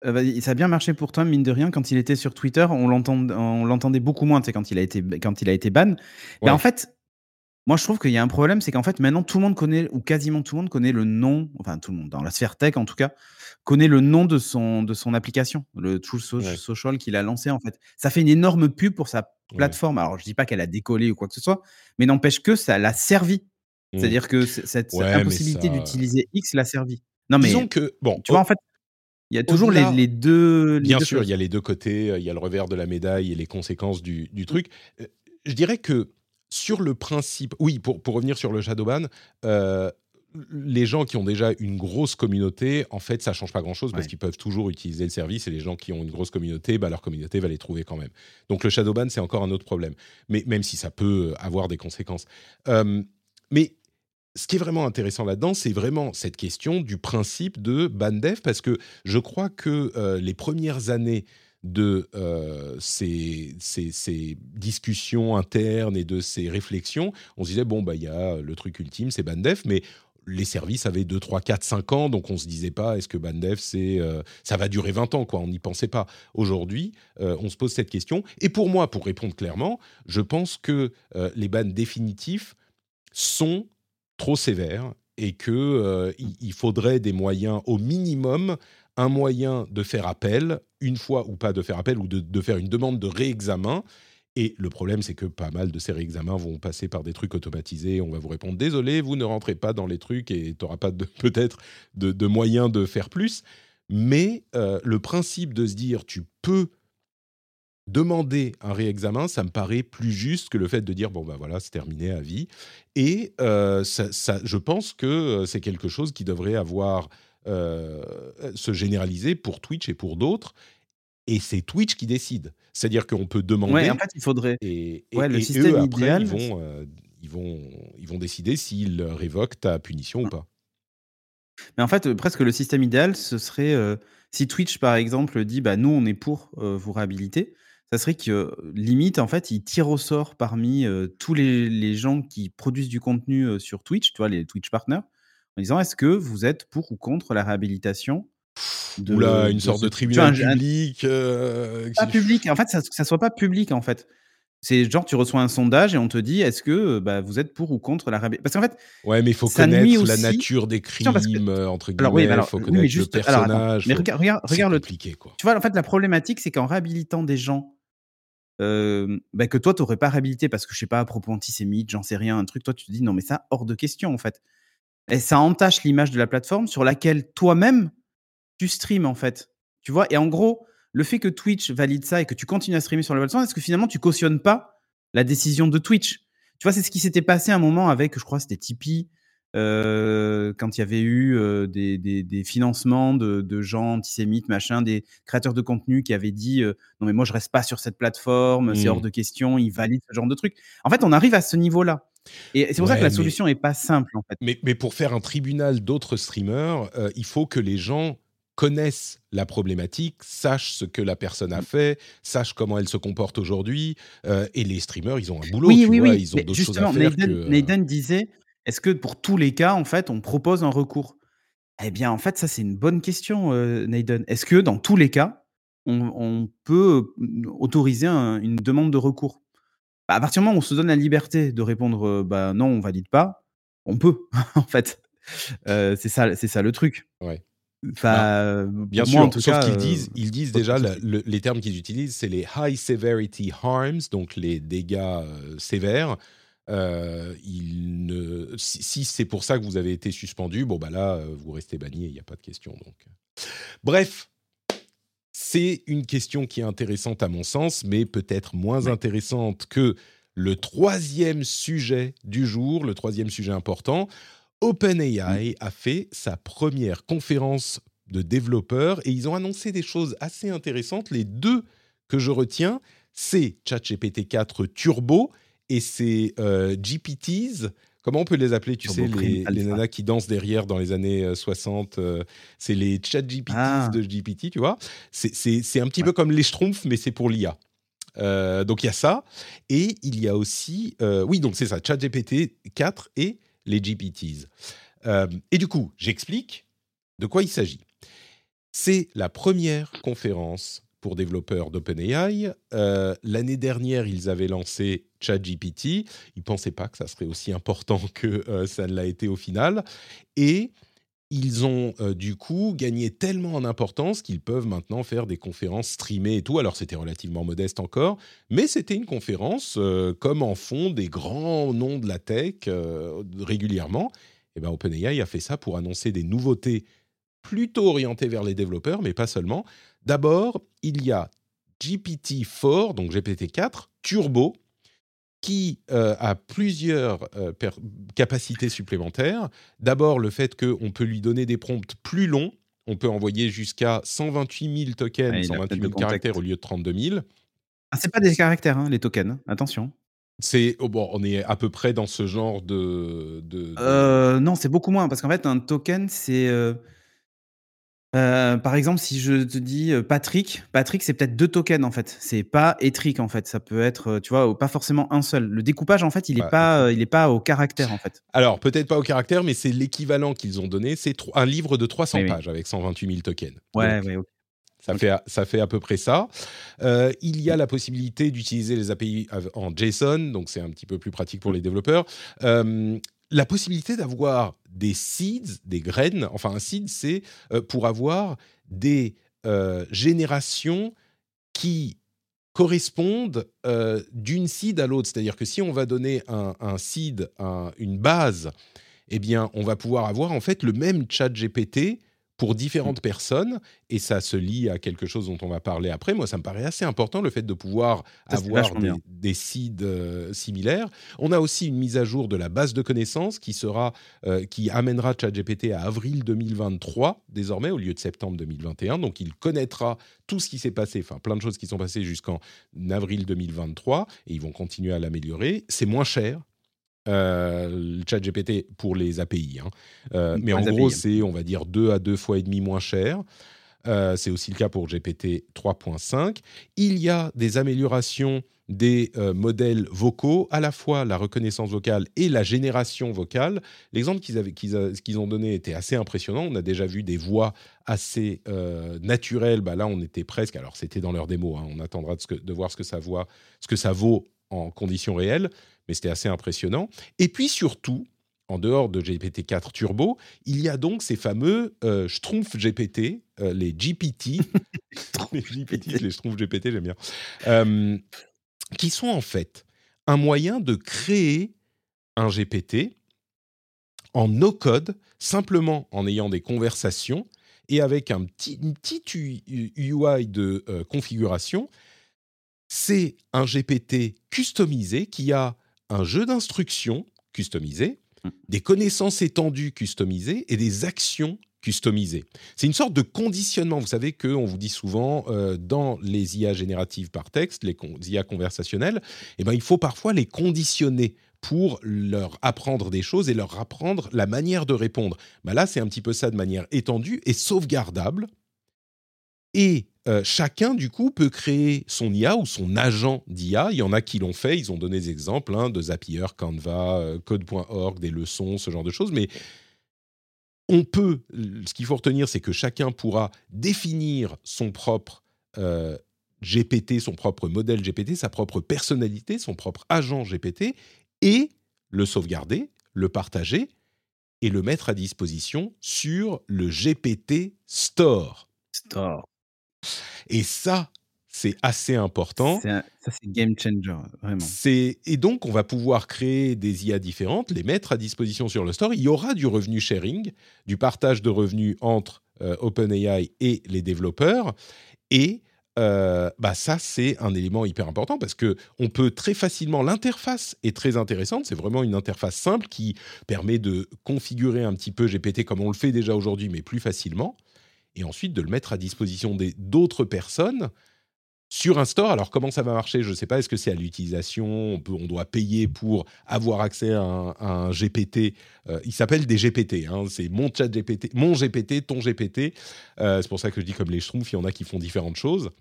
Euh, ça a bien marché pour toi, mine de rien, quand il était sur Twitter, on l'entendait beaucoup moins, quand il a été, quand il a été ban. Mais en fait, moi, je trouve qu'il y a un problème, c'est qu'en fait, maintenant, tout le monde connaît, ou quasiment tout le monde connaît le nom, enfin, tout le monde, dans la sphère tech, en tout cas, connaît le nom de son, de son application, le True Social qu'il a lancé, en fait. Ça fait une énorme pub pour sa plateforme. Alors, je dis pas qu'elle a décollé ou quoi que ce soit, mais n'empêche que ça l'a servi. Mmh. C'est-à-dire que cette, impossibilité d'utiliser X l'a servi. Non, mais Disons que, bon, tu vois, en fait, il y a toujours les, deux. bien sûr, il y a les deux côtés, euh, il y a le revers de la médaille et les conséquences du, truc. Euh, je dirais que sur le principe, oui, pour, pour revenir sur le Shadowban, euh, les gens qui ont déjà une grosse communauté, en fait, ça change pas grand-chose parce qu'ils peuvent toujours utiliser le service et les gens qui ont une grosse communauté, bah, leur communauté va les trouver quand même. Donc le Shadowban, c'est encore un autre problème, mais même si ça peut avoir des conséquences. mais ce qui est vraiment intéressant là-dedans, c'est vraiment cette question du principe de Bandef, parce que je crois que euh, les premières années de euh, ces, discussions internes et de ces réflexions, on se disait, bon, bah, il y a le truc ultime, c'est Bandef, mais les services avaient 2, 3, 4, 5 ans, donc on ne se disait pas, est-ce que Bandef, c'est, euh, ça va durer 20 ans, quoi, on n'y pensait pas. Aujourd'hui, on se pose cette question, et pour moi, pour répondre clairement, je pense que les bans définitifs sont trop sévère et que euh, il, faudrait des moyens au minimum un moyen de faire appel une fois ou pas de faire appel ou de, faire une demande de réexamen et le problème, c'est que pas mal de ces réexamens vont passer par des trucs automatisés. On va vous répondre désolé, vous ne rentrez pas dans les trucs et tu n'auras pas peut-être de, de moyens de faire plus. Mais euh, le principe de se dire tu peux demander un réexamen, ça me paraît plus juste que le fait de dire bon ben voilà c'est terminé à vie. Et euh, ça, je pense que euh, c'est quelque chose qui devrait avoir euh, se généraliser pour Twitch et pour d'autres. Et c'est Twitch qui décide. C'est-à-dire qu'on peut demander. Ouais, en fait, il faudrait. Et, le système eux, idéal, ils vont, ils vont, ils vont décider s'ils révoquent ta punition ou pas. Mais en fait, presque le système idéal, ce serait si Twitch, par exemple, dit bah, nous, on est pour vous réhabiliter, ça serait que limite, en fait, il tire au sort parmi tous les, les, gens qui produisent du contenu sur Twitch, tu vois, les Twitch partners, en disant est-ce que vous êtes pour ou contre la réhabilitation de, Oula, une sorte de tribunal public. Pas public, en fait, ça, ça soit pas public, en fait. C'est genre, tu reçois un sondage et on te dit est-ce que bah, vous êtes pour ou contre la réhabilitation Parce qu'en fait. Ouais, mais il faut connaître la nature des crimes, entre guillemets. Il faut connaître juste, le personnage. mais regarde, regarde, le. Quoi. Tu vois, en fait, la problématique, c'est qu'en réhabilitant des gens bah, que toi, tu n'aurais pas réhabilité parce que, je sais pas, à propos antisémite, j'en sais rien, un truc, toi, tu te dis non, mais ça, hors de question, en fait. Et ça entache l'image de la plateforme sur laquelle toi-même, tu streams, en fait. Tu vois, et en gros le fait que Twitch valide ça et que tu continues à streamer sur la plateforme, est-ce que finalement tu cautionnes pas la décision de Twitch? Tu vois, c'est ce qui s'était passé un moment avec, je crois, c'était Tipeee, euh, quand il y avait eu euh, des, financements de, gens antisémites, machin, des créateurs de contenu qui avaient dit euh, non mais moi je reste pas sur cette plateforme, c'est hors mmh. de question, ils valident ce genre de truc. En fait, on arrive à ce niveau-là. Et c'est pour ça que la solution n'est pas simple en fait. Mais, mais, pour faire un tribunal d'autres streamers, il faut que les gens connaissent la problématique, sachent ce que la personne a mmh. fait, sachent comment elle se comporte aujourd'hui. Euh, et les streamers, ils ont un boulot, tu vois, ils ont d'autres choses à faire. Nathan, euh, disait, est-ce que pour tous les cas, en fait, on propose un recours? Eh bien, en fait, ça, c'est une bonne question, euh, Nathan. Est-ce que dans tous les cas, on, peut autoriser une demande de recours? Bah, À partir du moment où on se donne la liberté de répondre bah, non, on valide pas, on peut, en fait. c'est ça, ça le truc. Ouais. Bah, bien sûr, en tout sauf qu'ils disent, ils disent déjà les termes qu'ils utilisent, c'est les high severity harms, donc les dégâts sévères. Euh, il ne, si, c'est pour ça que vous avez été suspendu, bon bah là vous restez banni, il n'y a pas de question. Donc, bref, c'est une question qui est intéressante à mon sens, mais peut-être moins intéressante que le troisième sujet du jour, le troisième sujet important. OpenAI mmh. a fait sa première conférence de développeurs et ils ont annoncé des choses assez intéressantes. Les deux que je retiens, c'est ChatGPT 4 Turbo et c'est euh, GPTs. Comment on peut les appeler Tu sais, les, nanas qui dansent derrière dans les années 60. Euh, euh, c'est les ChatGPTs ah. de GPT, tu vois. C'est un petit peu comme les Schtroumpfs, mais c'est pour l'IA. donc il y a ça. Et il y a aussi. oui, donc c'est ça, ChatGPT 4 et les GPTs. Et du coup, j'explique de quoi il s'agit. C'est la première conférence pour développeurs d'OpenAI. Euh, l'année dernière, ils avaient lancé ChatGPT. Ils ne pensaient pas que ça serait aussi important que euh, ça ne l'a été au final. Et ils ont euh, du coup gagné tellement en importance qu'ils peuvent maintenant faire des conférences streamées et tout. Alors c'était relativement modeste encore, mais c'était une conférence comme en font des grands noms de la tech régulièrement. Et ben OpenAI a fait ça pour annoncer des nouveautés plutôt orientées vers les développeurs, mais pas seulement. D'abord, il y a GPT-4, donc GPT-4 Turbo, qui euh, a plusieurs euh, capacités supplémentaires. D'abord, le fait qu'on peut lui donner des prompts plus longs. On peut envoyer jusqu'à 128 000 tokens, 128 000 caractères au lieu de 32 000. Ah, c'est pas des caractères, hein, les tokens. Hein. Attention. C'est oh, bon, on est à peu près dans ce genre de. de, euh, non, c'est beaucoup moins parce qu'en fait, un token, c'est euh, par exemple, si je te dis euh, Patrick, Patrick, c'est peut-être deux tokens en fait. C'est pas étrique en fait. Ça peut être, euh, tu vois, pas forcément un seul. Le découpage en fait, il est pas, il est pas au caractère en fait. Alors peut-être pas au caractère, mais c'est l'équivalent qu'ils ont donné. C'est un livre de 300 pages avec 128 000 tokens. Ouais, ouais, ok. Ça, fait, ça fait à peu près ça. il y a la possibilité d'utiliser les API en JSON, donc c'est un petit peu plus pratique pour les développeurs la possibilité d'avoir des seeds, des graines, enfin un seed c'est euh, pour avoir des euh, générations qui correspondent euh, d'une seed à l'autre. C'est-à-dire que si on va donner un, seed, une base, eh bien on va pouvoir avoir en fait le même chat GPT pour différentes mmh. personnes, et ça se lie à quelque chose dont on va parler après. Moi, ça me paraît assez important, le fait de pouvoir avoir des, des, seeds euh, similaires. On a aussi une mise à jour de la base de connaissances qui, sera, euh, qui amènera ChatGPT à avril 2023, désormais, au lieu de septembre 2021. Donc, il connaîtra tout ce qui s'est passé, enfin, plein de choses qui sont passées jusqu'en avril 2023, et ils vont continuer à l'améliorer. C'est moins cher euh, le chat GPT pour les API. Hein. Euh, mais en gros, c'est, on va dire, deux à deux fois et demi moins cher. c'est aussi le cas pour GPT 3.5. Il y a des améliorations des euh, modèles vocaux, à la fois la reconnaissance vocale et la génération vocale. L'exemple qu'ils ont donné était assez impressionnant. On a déjà vu des voix assez euh, naturelles. Bah, là, on était presque. Alors, c'était dans leur démo. Hein. on attendra de, voir ce que, ça voit, ce que ça vaut en conditions réelles, mais c'était assez impressionnant. Et puis surtout, en dehors de GPT-4 Turbo, il y a donc ces fameux euh, Schtroumpf GPT, euh, les GPT. les GPT, les Schtroumpf GPT, j'aime bien. Euh, qui sont en fait un moyen de créer un GPT en no-code, simplement en ayant des conversations et avec un petit, une petite UI de euh, configuration. C'est un GPT customisé qui a un jeu d'instructions customisé, mmh. des connaissances étendues customisées et des actions customisé. C'est une sorte de conditionnement. Vous savez qu'on vous dit souvent euh, dans les IA génératives par texte, les IA conversationnelles, eh ben, il faut parfois les conditionner pour leur apprendre des choses et leur apprendre la manière de répondre. Ben là, c'est un petit peu ça de manière étendue et sauvegardable. Et euh, chacun, du coup, peut créer son IA ou son agent d'IA. Il y en a qui l'ont fait, ils ont donné des exemples hein, de Zapier, Canva, euh, Code.org, des leçons, ce genre de choses. Mais on peut, ce qu'il faut retenir, c'est que chacun pourra définir son propre euh, GPT, son propre modèle GPT, sa propre personnalité, son propre agent GPT, et le sauvegarder, le partager et le mettre à disposition sur le GPT Store. Store. Et ça, c'est assez important. ça, c'est game changer, vraiment. Et donc, on va pouvoir créer des IA différentes, les mettre à disposition sur le store. Il y aura du revenu sharing, du partage de revenus entre euh, OpenAI et les développeurs. Et euh, bah ça, c'est un élément hyper important parce que on peut très facilement. L'interface est très intéressante. C'est vraiment une interface simple qui permet de configurer un petit peu GPT comme on le fait déjà aujourd'hui, mais plus facilement. Et ensuite de le mettre à disposition d'autres personnes sur un store. Alors comment ça va marcher? Je ne sais pas. Est-ce que c'est à l'utilisation? On, on doit payer pour avoir accès à un, GPT. Euh, il s'appelle des GPT. Hein. c'est mon chat GPT, mon GPT, ton GPT. Euh, c'est pour ça que je dis comme les schtroumpfs, il y en a qui font différentes choses.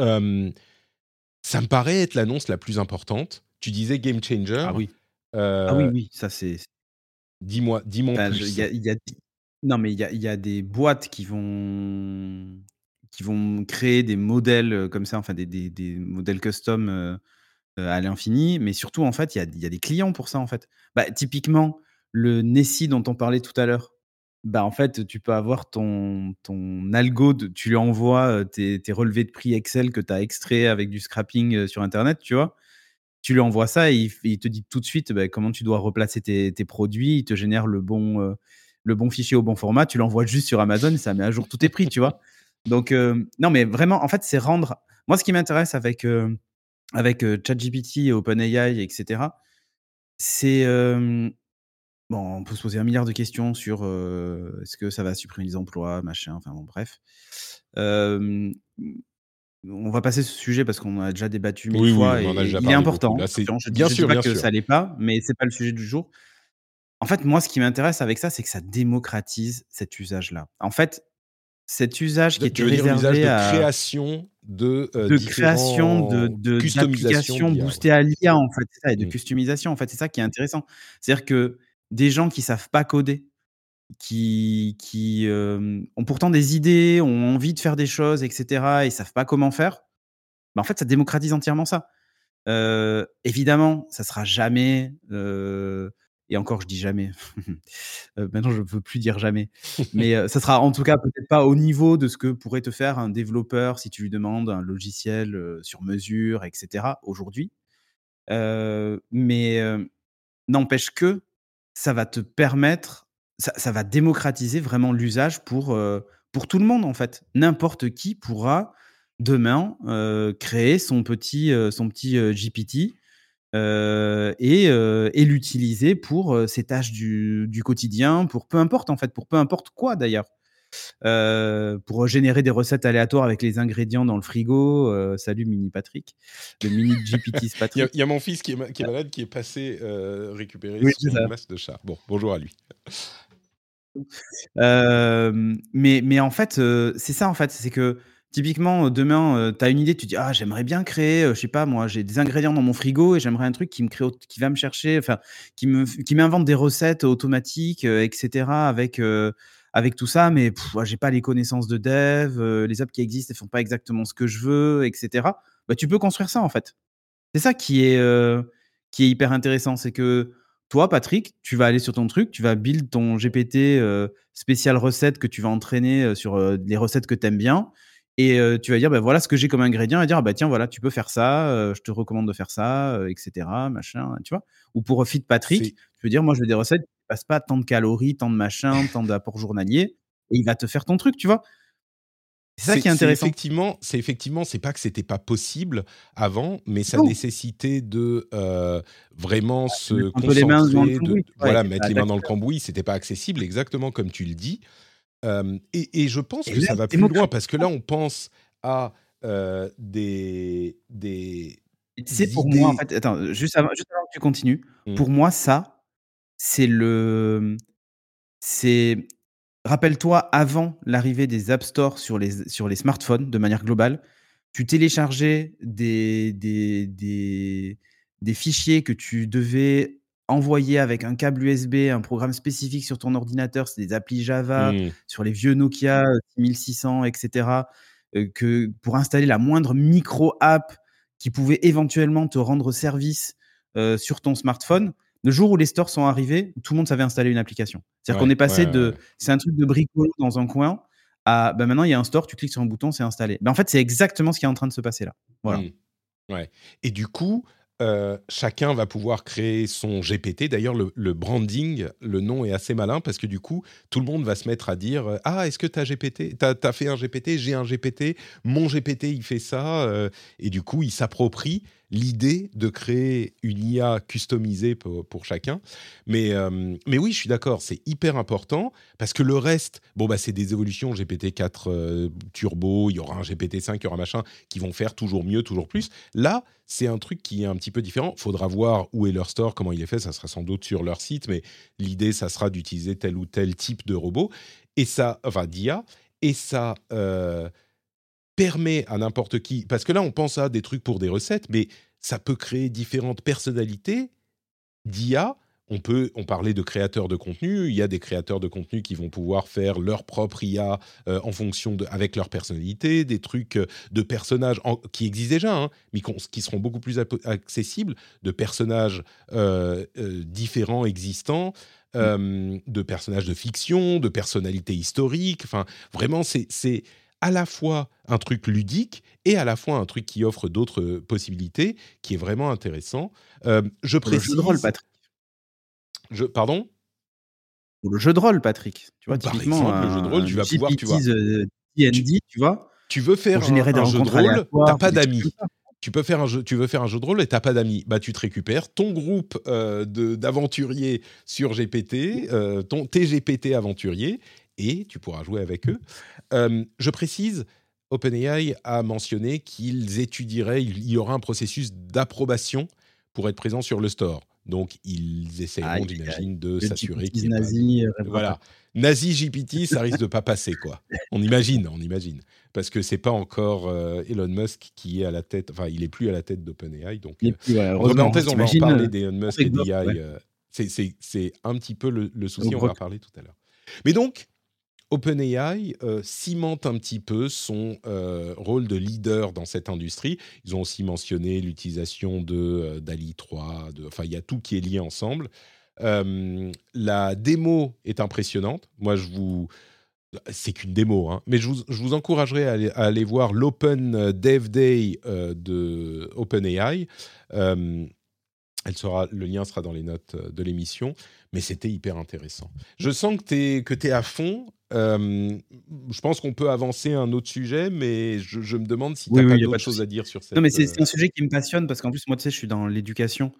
Euh, ça me paraît être l'annonce la plus importante. Tu disais game changer. Ah oui. ah oui, oui, ça c'est. Dis-moi, dis-moi plus. Y a, Non, mais il y a, des boîtes qui vont créer des modèles comme ça, enfin des, des, modèles custom à l'infini, mais surtout en fait, il y a, des clients pour ça en fait. Bah, typiquement, le Nessie dont on parlait tout à l'heure, bah en fait, tu peux avoir ton, ton algo, tu lui envoies tes, relevés de prix Excel que tu as extrait avec du scrapping sur Internet, tu vois. Tu lui envoies ça et il, te dit tout de suite bah, comment tu dois replacer tes, produits, il te génère le bon, le bon fichier au bon format, tu l'envoies juste sur Amazon et ça met à jour tous tes prix, tu vois. Donc, euh, non, mais vraiment, en fait, c'est rendre. Moi, ce qui m'intéresse avec, euh, avec euh, ChatGPT, OpenAI, etc., c'est. bon, on peut se poser un milliard de questions sur est-ce que ça va supprimer les emplois, machin, enfin bon, bref. on va passer ce sujet parce qu'on a déjà débattu mille fois et il est important. je, bien sûr, pas que ça l'est pas, mais c'est pas le sujet du jour. En fait, moi, ce qui m'intéresse avec ça, c'est que ça démocratise cet usage-là. En fait, cet usage qui était réservé à création de euh, de création de d'applications boostées à l'IA en fait ça, et de mmh. customisation en fait c'est ça qui est intéressant c'est-à-dire que des gens qui savent pas coder qui qui euh, ont pourtant des idées ont envie de faire des choses etc et savent pas comment faire bah, en fait ça démocratise entièrement ça euh, évidemment ça sera jamais et encore, je dis jamais. Euh, maintenant, je ne veux plus dire jamais. Mais euh, ça sera en tout cas peut-être pas au niveau de ce que pourrait te faire un développeur si tu lui demandes un logiciel euh, sur mesure, etc. aujourd'hui. mais n'empêche que ça va te permettre, ça, va démocratiser vraiment l'usage pour, pour tout le monde en fait. N'importe qui pourra demain créer son petit, son petit GPT euh, et, euh, et l'utiliser pour euh, ses tâches du, du, quotidien, pour peu importe en fait, pour peu importe quoi d'ailleurs. pour générer des recettes aléatoires avec les ingrédients dans le frigo. salut Mini Patrick, le Mini GPT Patrick. Il y, a mon fils qui est, qui est, malade qui est passé récupérer son masque de chat. Bon, bonjour à lui. mais, mais en fait, c'est ça, en fait, c'est que typiquement, demain, tu as une idée, tu dis: «Ah, j'aimerais bien créer, je sais pas moi, j'ai des ingrédients dans mon frigo et j'aimerais un truc qui me crée qui va me chercher, enfin, qui me qui m'invente des recettes automatiques, etc. avec, avec tout ça, mais j'ai pas les connaissances de dev, les apps qui existent, elles font pas exactement ce que je veux, etc. Bah, tu peux construire ça, en fait. C'est ça qui est, qui est hyper intéressant, c'est que toi, Patrick, tu vas aller sur ton truc, tu vas build ton GPT spécial recette que tu vas entraîner sur les recettes que tu aimes bien. Et tu vas dire, bah, voilà ce que j'ai comme ingrédient, et dire, bah, tiens, voilà, tu peux faire ça, je te recommande de faire ça, etc. Machin, tu vois. Ou pour Fit Patrick, tu peux dire, moi, je veux des recettes qui ne passent pas tant de calories, tant de machin, tant d'apports journaliers, et il va te faire ton truc, tu vois. C'est ça qui est intéressant. Effectivement, c'est effectivement, c'est pas que c'était pas possible avant, mais ça nécessitait de vraiment se concentrer, de, voilà, mettre les mains dans le cambouis. C'était pas accessible, exactement comme tu le dis. Et, je pense que ça va plus loin parce que là, on pense à des des. C'est pour moi, en fait, attends, juste avant, juste avant que tu continues, mmh. pour moi, ça, c'est le, c'est Rappelle-toi, avant l'arrivée des App Store sur les, sur les smartphones, de manière globale, tu téléchargeais des, des, des, fichiers que tu devais envoyer avec un câble USB, un programme spécifique sur ton ordinateur, c'est des applis Java, mmh. sur les vieux Nokia 6600, etc., euh, que pour installer la moindre micro-app qui pouvait éventuellement te rendre service euh, sur ton smartphone, le jour où les stores sont arrivés, tout le monde savait installer une application. C'est-à-dire qu'on est passé de c'est un truc de bricole dans un coin à bah, maintenant il y a un store, tu cliques sur un bouton, c'est installé. Ben, en fait, c'est exactement ce qui est en train de se passer là. Voilà. Mmh. Ouais. Et du coup, euh, chacun va pouvoir créer son GPT. D'ailleurs, le, branding, le nom est assez malin parce que du coup, tout le monde va se mettre à dire euh, Ah, est-ce que tu GPT Tu as, fait un GPT J'ai un GPT. Mon GPT, il fait ça. Euh, et du coup, il s'approprie l'idée de créer une IA customisée pour, chacun. Mais, euh, mais oui, je suis d'accord, c'est hyper important parce que le reste, bon, bah, c'est des évolutions GPT-4 euh, Turbo, il y aura un GPT-5, il y aura machin, qui vont faire toujours mieux, toujours plus. Là, c'est un truc qui est un petit peu différent. Faudra voir où est leur store, comment il est fait. Ça sera sans doute sur leur site, mais l'idée, ça sera d'utiliser tel ou tel type de robot. Et ça, enfin, d'IA. Et ça. Euh, permet à n'importe qui, parce que là on pense à des trucs pour des recettes, mais ça peut créer différentes personnalités d'IA. On peut, on parlait de créateurs de contenu. Il y a des créateurs de contenu qui vont pouvoir faire leur propre IA euh, en fonction de, avec leur personnalité, des trucs euh, de personnages qui existent déjà, hein, mais qui seront beaucoup plus accessibles, de personnages euh, différents existants. Mmh. de personnages de fiction, de personnalités historiques. Enfin, vraiment, c'est à la fois un truc ludique et à la fois un truc qui offre d'autres euh, possibilités, qui est vraiment intéressant. Euh, je précise. Le jeu de rôle, Patrick. Je, pardon? Ou le jeu de rôle, Patrick. Tu vois, Par exemple, le jeu de rôle, tu vas pouvoir, tu vois. D&D, tu vois. Tu veux faire un, un jeu de rôle, t'as pas d'amis. Tu peux faire un jeu, tu veux faire un jeu de rôle et t'as pas d'amis. Bah, tu te récupères ton groupe euh, d'aventuriers sur GPT, euh, ton TGPT aventurier, et tu pourras jouer avec eux. Euh, je précise, OpenAI a mentionné qu'ils étudieraient, il y aura un processus d'approbation pour être présent sur le store. Donc, ils essaieront, j'imagine, de s'assurer qu'ils. Nazi, euh, voilà. Nazi GPT, ça risque de pas passer, quoi. On imagine, on imagine. Parce que c'est pas encore euh, Elon Musk qui est à la tête, enfin, il est plus à la tête d'OpenAI. Donc, euh, on va en parler d'Elon Musk et d'AI. c'est un petit peu le, le souci, on va en parler tout à l'heure. Mais donc, OpenAI euh, cimente un petit peu son euh, rôle de leader dans cette industrie. Ils ont aussi mentionné l'utilisation de euh, DALI 3, de, enfin il y a tout qui est lié ensemble. la démo est impressionnante. Moi, je vous, c'est qu'une démo, hein, mais je vous, je vous encouragerai à aller, voir l'Open Dev Day de OpenAI. Elle sera, le lien sera dans les notes de l'émission, mais c'était hyper intéressant. Je sens que tu que es à fond je pense qu'on peut avancer un autre sujet, mais je, me demande si tu as pas d'autres choses à dire sur ça. Non, mais c'est un sujet qui me passionne parce qu'en plus, moi, tu sais, je suis dans l'éducation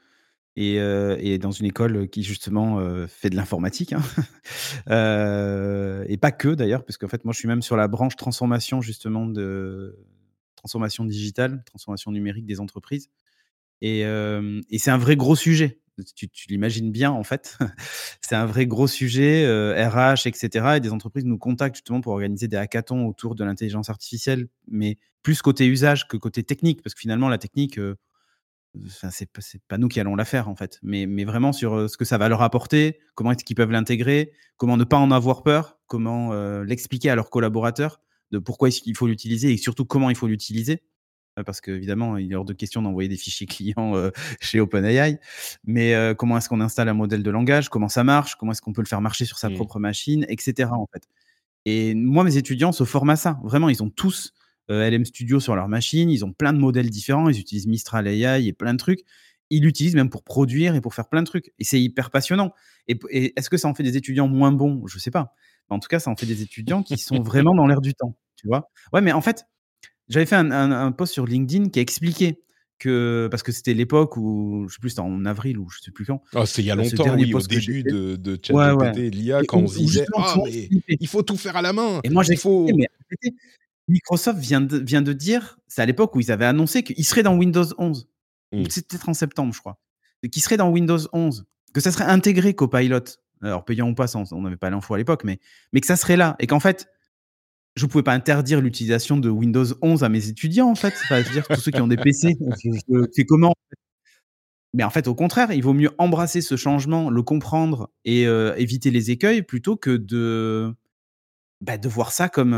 et, et, dans une école qui, justement, fait de l'informatique. Hein. et pas que, d'ailleurs, parce qu'en fait, moi, je suis même sur la branche transformation, justement, de transformation digitale, transformation numérique des entreprises. Et, c'est un vrai gros sujet. Tu, l'imagines bien, en fait. c'est un vrai gros sujet, RH, etc. Et des entreprises nous contactent justement pour organiser des hackathons autour de l'intelligence artificielle, mais plus côté usage que côté technique, parce que finalement, la technique, Enfin, c'est pas, nous qui allons la faire en fait, mais, vraiment sur ce que ça va leur apporter, comment est-ce qu'ils peuvent l'intégrer, comment ne pas en avoir peur, comment l'expliquer à leurs collaborateurs de pourquoi qu'il faut l'utiliser et surtout comment il faut l'utiliser. Parce qu'évidemment, il est hors de question d'envoyer des fichiers clients chez OpenAI. Mais comment est-ce qu'on installe un modèle de langage? Comment ça marche? Comment est-ce qu'on peut le faire marcher sur sa mmh. propre machine? Etc. En fait. Et moi, mes étudiants se forment à ça. Vraiment, ils ont tous euh, LM Studio sur leur machine. Ils ont plein de modèles différents. Ils utilisent Mistral AI et plein de trucs. Ils l'utilisent même pour produire et pour faire plein de trucs. Et c'est hyper passionnant. Et, est-ce que ça en fait des étudiants moins bons? Je sais pas. en tout cas, ça en fait des étudiants qui sont vraiment dans l'air du temps. Tu vois? Ouais, mais en fait, j'avais fait un, post sur LinkedIn qui a expliqué que parce que c'était l'époque où je sais plus c'était en avril ou je sais plus quand. Oh, c'est il y a longtemps, oui, au début de, de ChatGPT et l'IA quand on se disait ah mais il faut tout faire à la main. Et moi j'ai faut... Microsoft vient de, vient de dire, c'est à l'époque où ils avaient annoncé qu'ils seraient dans Windows 11. Mmh. C'était peut-être en septembre, je crois. Qu'ils seraient dans Windows 11. Que ça serait intégré Copilot. Alors, payant ou pas, on n'avait pas l'info à l'époque, mais, mais que ça serait là. Et qu'en fait, je ne pouvais pas interdire l'utilisation de Windows 11 à mes étudiants, en fait. Enfin, je veux dire, tous ceux qui ont des PC, c'est comment Mais en fait, au contraire, il vaut mieux embrasser ce changement, le comprendre et euh, éviter les écueils plutôt que de, bah, de voir ça comme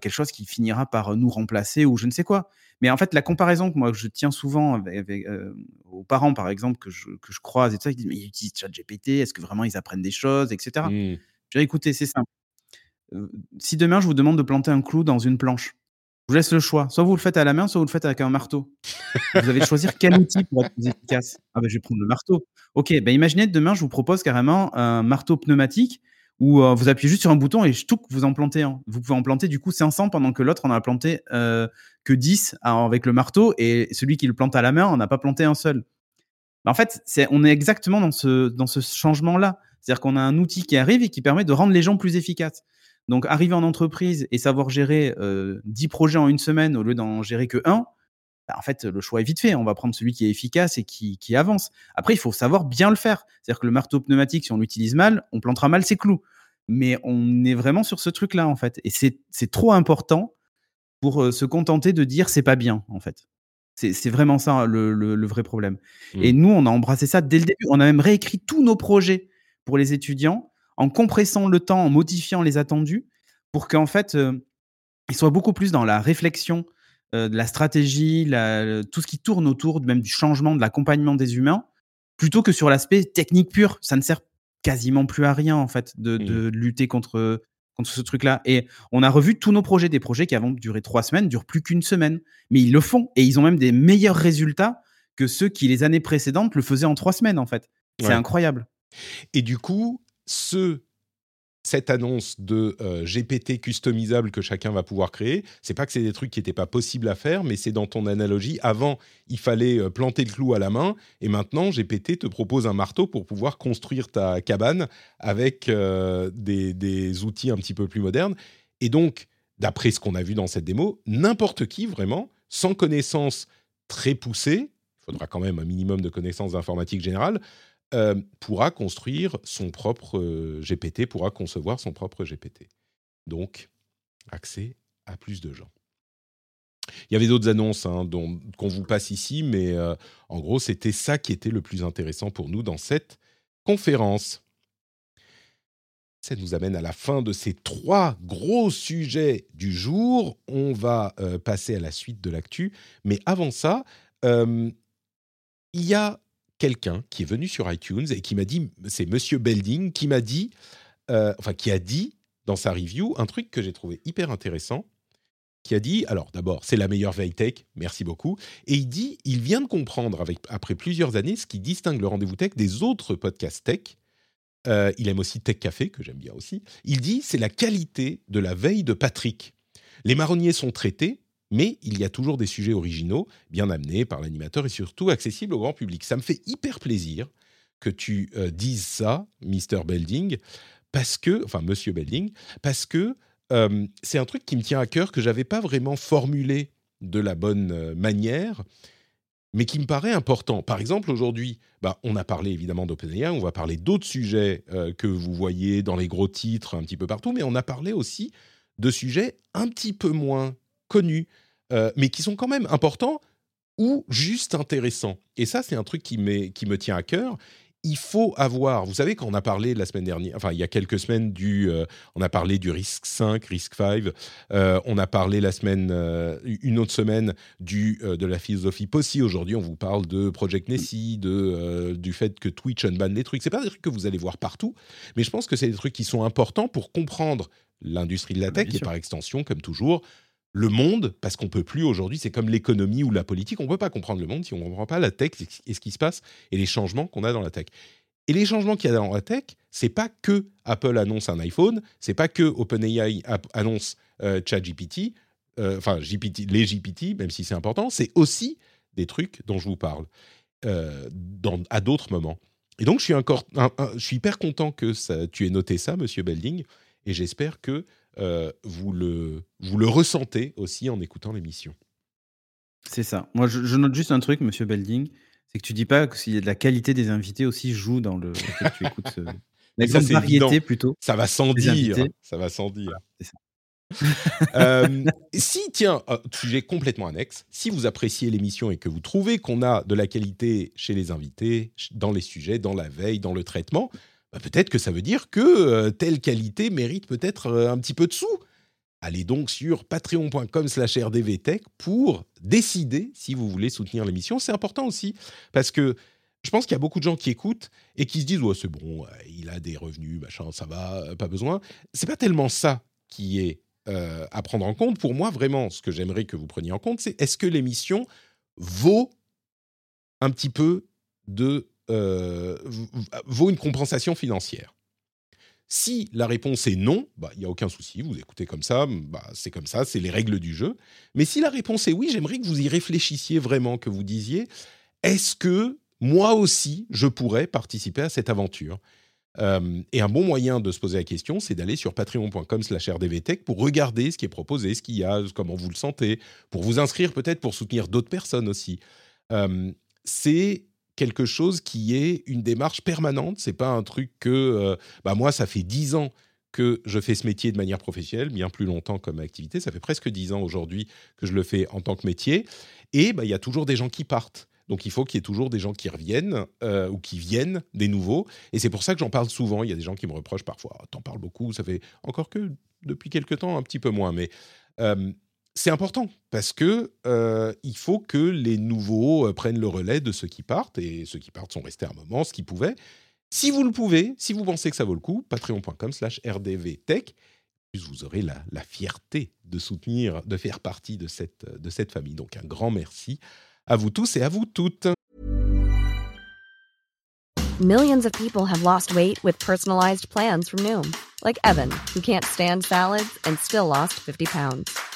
quelque chose qui finira par nous remplacer ou je ne sais quoi. Mais en fait, la comparaison que moi je tiens souvent avec, aux parents, par exemple, que je, que je croise et tout ça, ils disent mais ils utilisent ChatGPT, est-ce que vraiment ils apprennent des choses, etc. Mmh. Je dis écoutez, c'est simple. Si demain je vous demande de planter un clou dans une planche, je vous laisse le choix. Soit vous le faites à la main, soit vous le faites avec un marteau. vous allez choisir quel outil pour être plus efficace. Ah ben, je vais prendre le marteau. Ok, ben imaginez demain je vous propose carrément un marteau pneumatique où euh, vous appuyez juste sur un bouton et tout vous en plantez un. Vous pouvez en planter du coup 500 pendant que l'autre en a planté euh, que 10 avec le marteau et celui qui le plante à la main, on n'a pas planté un seul. Bah, en fait, on est exactement dans ce, dans ce changement-là. C'est-à-dire qu'on a un outil qui arrive et qui permet de rendre les gens plus efficaces. Donc, arriver en entreprise et savoir gérer euh, 10 projets en une semaine au lieu d'en gérer que un, bah, en fait, le choix est vite fait. On va prendre celui qui est efficace et qui, avance. Après, il faut savoir bien le faire. C'est-à-dire que le marteau pneumatique, si on l'utilise mal, on plantera mal ses clous. Mais on est vraiment sur ce truc-là, en fait. Et c'est trop important pour euh, se contenter de dire c'est pas bien, en fait. C'est vraiment ça le, vrai problème. Mmh. Et nous, on a embrassé ça dès le début. On a même réécrit tous nos projets pour les étudiants en compressant le temps, en modifiant les attendus pour qu'en fait, euh, ils soient beaucoup plus dans la réflexion euh, de la stratégie, tout ce qui tourne autour même du changement, de l'accompagnement des humains, plutôt que sur l'aspect technique pur. Ça ne sert quasiment plus à rien, en fait, de, mmh. lutter contre, contre ce truc-là. Et on a revu tous nos projets, des projets qui avant duré trois semaines, durent plus qu'une semaine. Mais ils le font. Et ils ont même des meilleurs résultats que ceux qui, les années précédentes, le faisaient en trois semaines, en fait. C'est incroyable. Et du coup, ceux cette annonce de euh, GPT customisable que chacun va pouvoir créer, c'est pas que c'est des trucs qui n'étaient pas possibles à faire, mais c'est dans ton analogie. Avant, il fallait euh, planter le clou à la main, et maintenant, GPT te propose un marteau pour pouvoir construire ta cabane avec euh, des, des, outils un petit peu plus modernes. Et donc, d'après ce qu'on a vu dans cette démo, n'importe qui, vraiment, sans connaissance très poussée, il faudra quand même un minimum de connaissances informatiques générales, euh, pourra construire son propre euh, GPT, pourra concevoir son propre GPT. Donc, accès à plus de gens. Il y avait d'autres annonces hein, qu'on vous passe ici, mais euh, en gros, c'était ça qui était le plus intéressant pour nous dans cette conférence. Ça nous amène à la fin de ces trois gros sujets du jour. On va passer à la suite de l'actu. Mais avant ça, il y a quelqu'un qui est venu sur iTunes et qui m'a dit, c'est Monsieur Belding, qui m'a dit, euh, enfin qui a dit dans sa review un truc que j'ai trouvé hyper intéressant, qui a dit, alors d'abord, c'est la meilleure veille tech, merci beaucoup, et il dit, il vient de comprendre avec, après plusieurs années ce qui distingue le rendez-vous tech des autres podcasts tech. Euh, il aime aussi Tech Café, que j'aime bien aussi. Il dit, c'est la qualité de la veille de Patrick. Les marronniers sont traités, mais il y a toujours des sujets originaux, bien amenés par l'animateur et surtout accessibles au grand public. Ça me fait hyper plaisir que tu euh, dises ça, Mr. Belding, parce que, enfin Monsieur Belding, parce que euh, c'est un truc qui me tient à cœur que j'avais pas vraiment formulé de la bonne euh, manière, mais qui me paraît important. Par exemple, aujourd'hui, bah, on a parlé évidemment d'OpenAI, on va parler d'autres sujets que vous voyez dans les gros titres un petit peu partout, mais on a parlé aussi de sujets un petit peu moins connus, euh, mais qui sont quand même importants ou juste intéressants. Et ça, c'est un truc qui, qui me tient à cœur il faut avoir, vous savez, quand on a parlé la semaine dernière, enfin il y a quelques semaines du, euh, on a parlé du risque 5, risque 5, euh, on a parlé la semaine, une autre semaine du, de la philosophie POSSI. Aujourd'hui, on vous parle de Project Nessie, de, du fait que Twitch unban les trucs. C'est pas des trucs que vous allez voir partout, mais je pense que c'est des trucs qui sont importants pour comprendre l'industrie de la tech et par extension, comme toujours, le monde, parce qu'on peut plus aujourd'hui, c'est comme l'économie ou la politique, on peut pas comprendre le monde si on ne comprend pas la tech et ce qui se passe et les changements qu'on a dans la tech. Et les changements qu'il y a dans la tech, c'est pas que Apple annonce un iPhone, c'est pas que OpenAI annonce euh, ChatGPT, euh, enfin GPT, les GPT, même si c'est important, c'est aussi des trucs dont je vous parle euh, à d'autres moments. Et donc je suis encore, je suis hyper content que tu aies noté ça, Monsieur Belding, et j'espère que euh, vous, le, vous le ressentez aussi en écoutant l'émission. C'est ça. Moi, je, note juste un truc, monsieur Belding, c'est que tu dis pas que si la qualité des invités aussi joue dans le fait que tu écoutes. Euh, la variété plutôt. Ça va sans dire. Ça va sans dire. Euh, si, tiens, sujet complètement annexe, si vous appréciez l'émission et que vous trouvez qu'on a de la qualité chez les invités, dans les sujets, dans la veille, dans le traitement, bah, peut-être que ça veut dire que euh, telle qualité mérite peut-être euh, un petit peu de sous. Allez donc sur patreon.com slash rdvtech pour décider si vous voulez soutenir l'émission. C'est important aussi parce que je pense qu'il y a beaucoup de gens qui écoutent et qui se disent ouais, c'est bon, il a des revenus, machin, ça va, euh, pas besoin. C'est pas tellement ça qui est à prendre en compte. Pour moi, vraiment, ce que j'aimerais que vous preniez en compte, c'est est-ce que l'émission vaut un petit peu de euh, vaut une compensation financière si la réponse est non, bah, il n'y a aucun souci, vous écoutez comme ça, bah, c'est comme ça, c'est les règles du jeu. Mais si la réponse est oui, j'aimerais que vous y réfléchissiez vraiment, que vous disiez, est-ce que moi aussi, je pourrais participer à cette aventure? Euh, Et un bon moyen de se poser la question, c'est d'aller sur patreon.com slash rdvtech pour regarder ce qui est proposé, ce qu'il y a, comment vous le sentez, pour vous inscrire peut-être pour soutenir d'autres personnes aussi. Euh, c'est quelque chose qui est une démarche permanente. C'est pas un truc que, euh, bah moi, ça fait dix ans que je fais ce métier de manière professionnelle, bien plus longtemps comme activité. Ça fait presque dix ans aujourd'hui que je le fais en tant que métier. Et bah, il y a toujours des gens qui partent. Donc il faut qu'il y ait toujours des gens qui reviennent euh, ou qui viennent, des nouveaux. Et c'est pour ça que j'en parle souvent. Il y a des gens qui me reprochent parfois, t'en parles beaucoup, ça fait encore que depuis quelques temps un petit peu moins. Mais euh, c'est important parce que euh, il faut que les nouveaux euh, prennent le relais de ceux qui partent et ceux qui partent sont restés un moment, ce qu'ils pouvaient. Si vous le pouvez, si vous pensez que ça vaut le coup, patreon.com/slash rdvtech, vous aurez la, la, fierté de soutenir, de faire partie de cette, de cette famille. Donc un grand merci à vous tous et à vous toutes. Millions of people have lost weight with personalized plans from Noom, like Evan, who can't stand salads and still lost 50 pounds.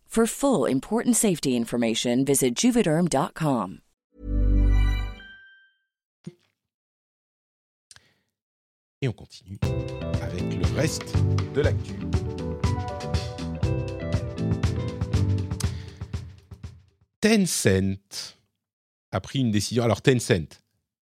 For full important safety information, visit juvederm.com. Et on continue avec le reste de l'actu. Tencent a pris une décision. Alors Tencent,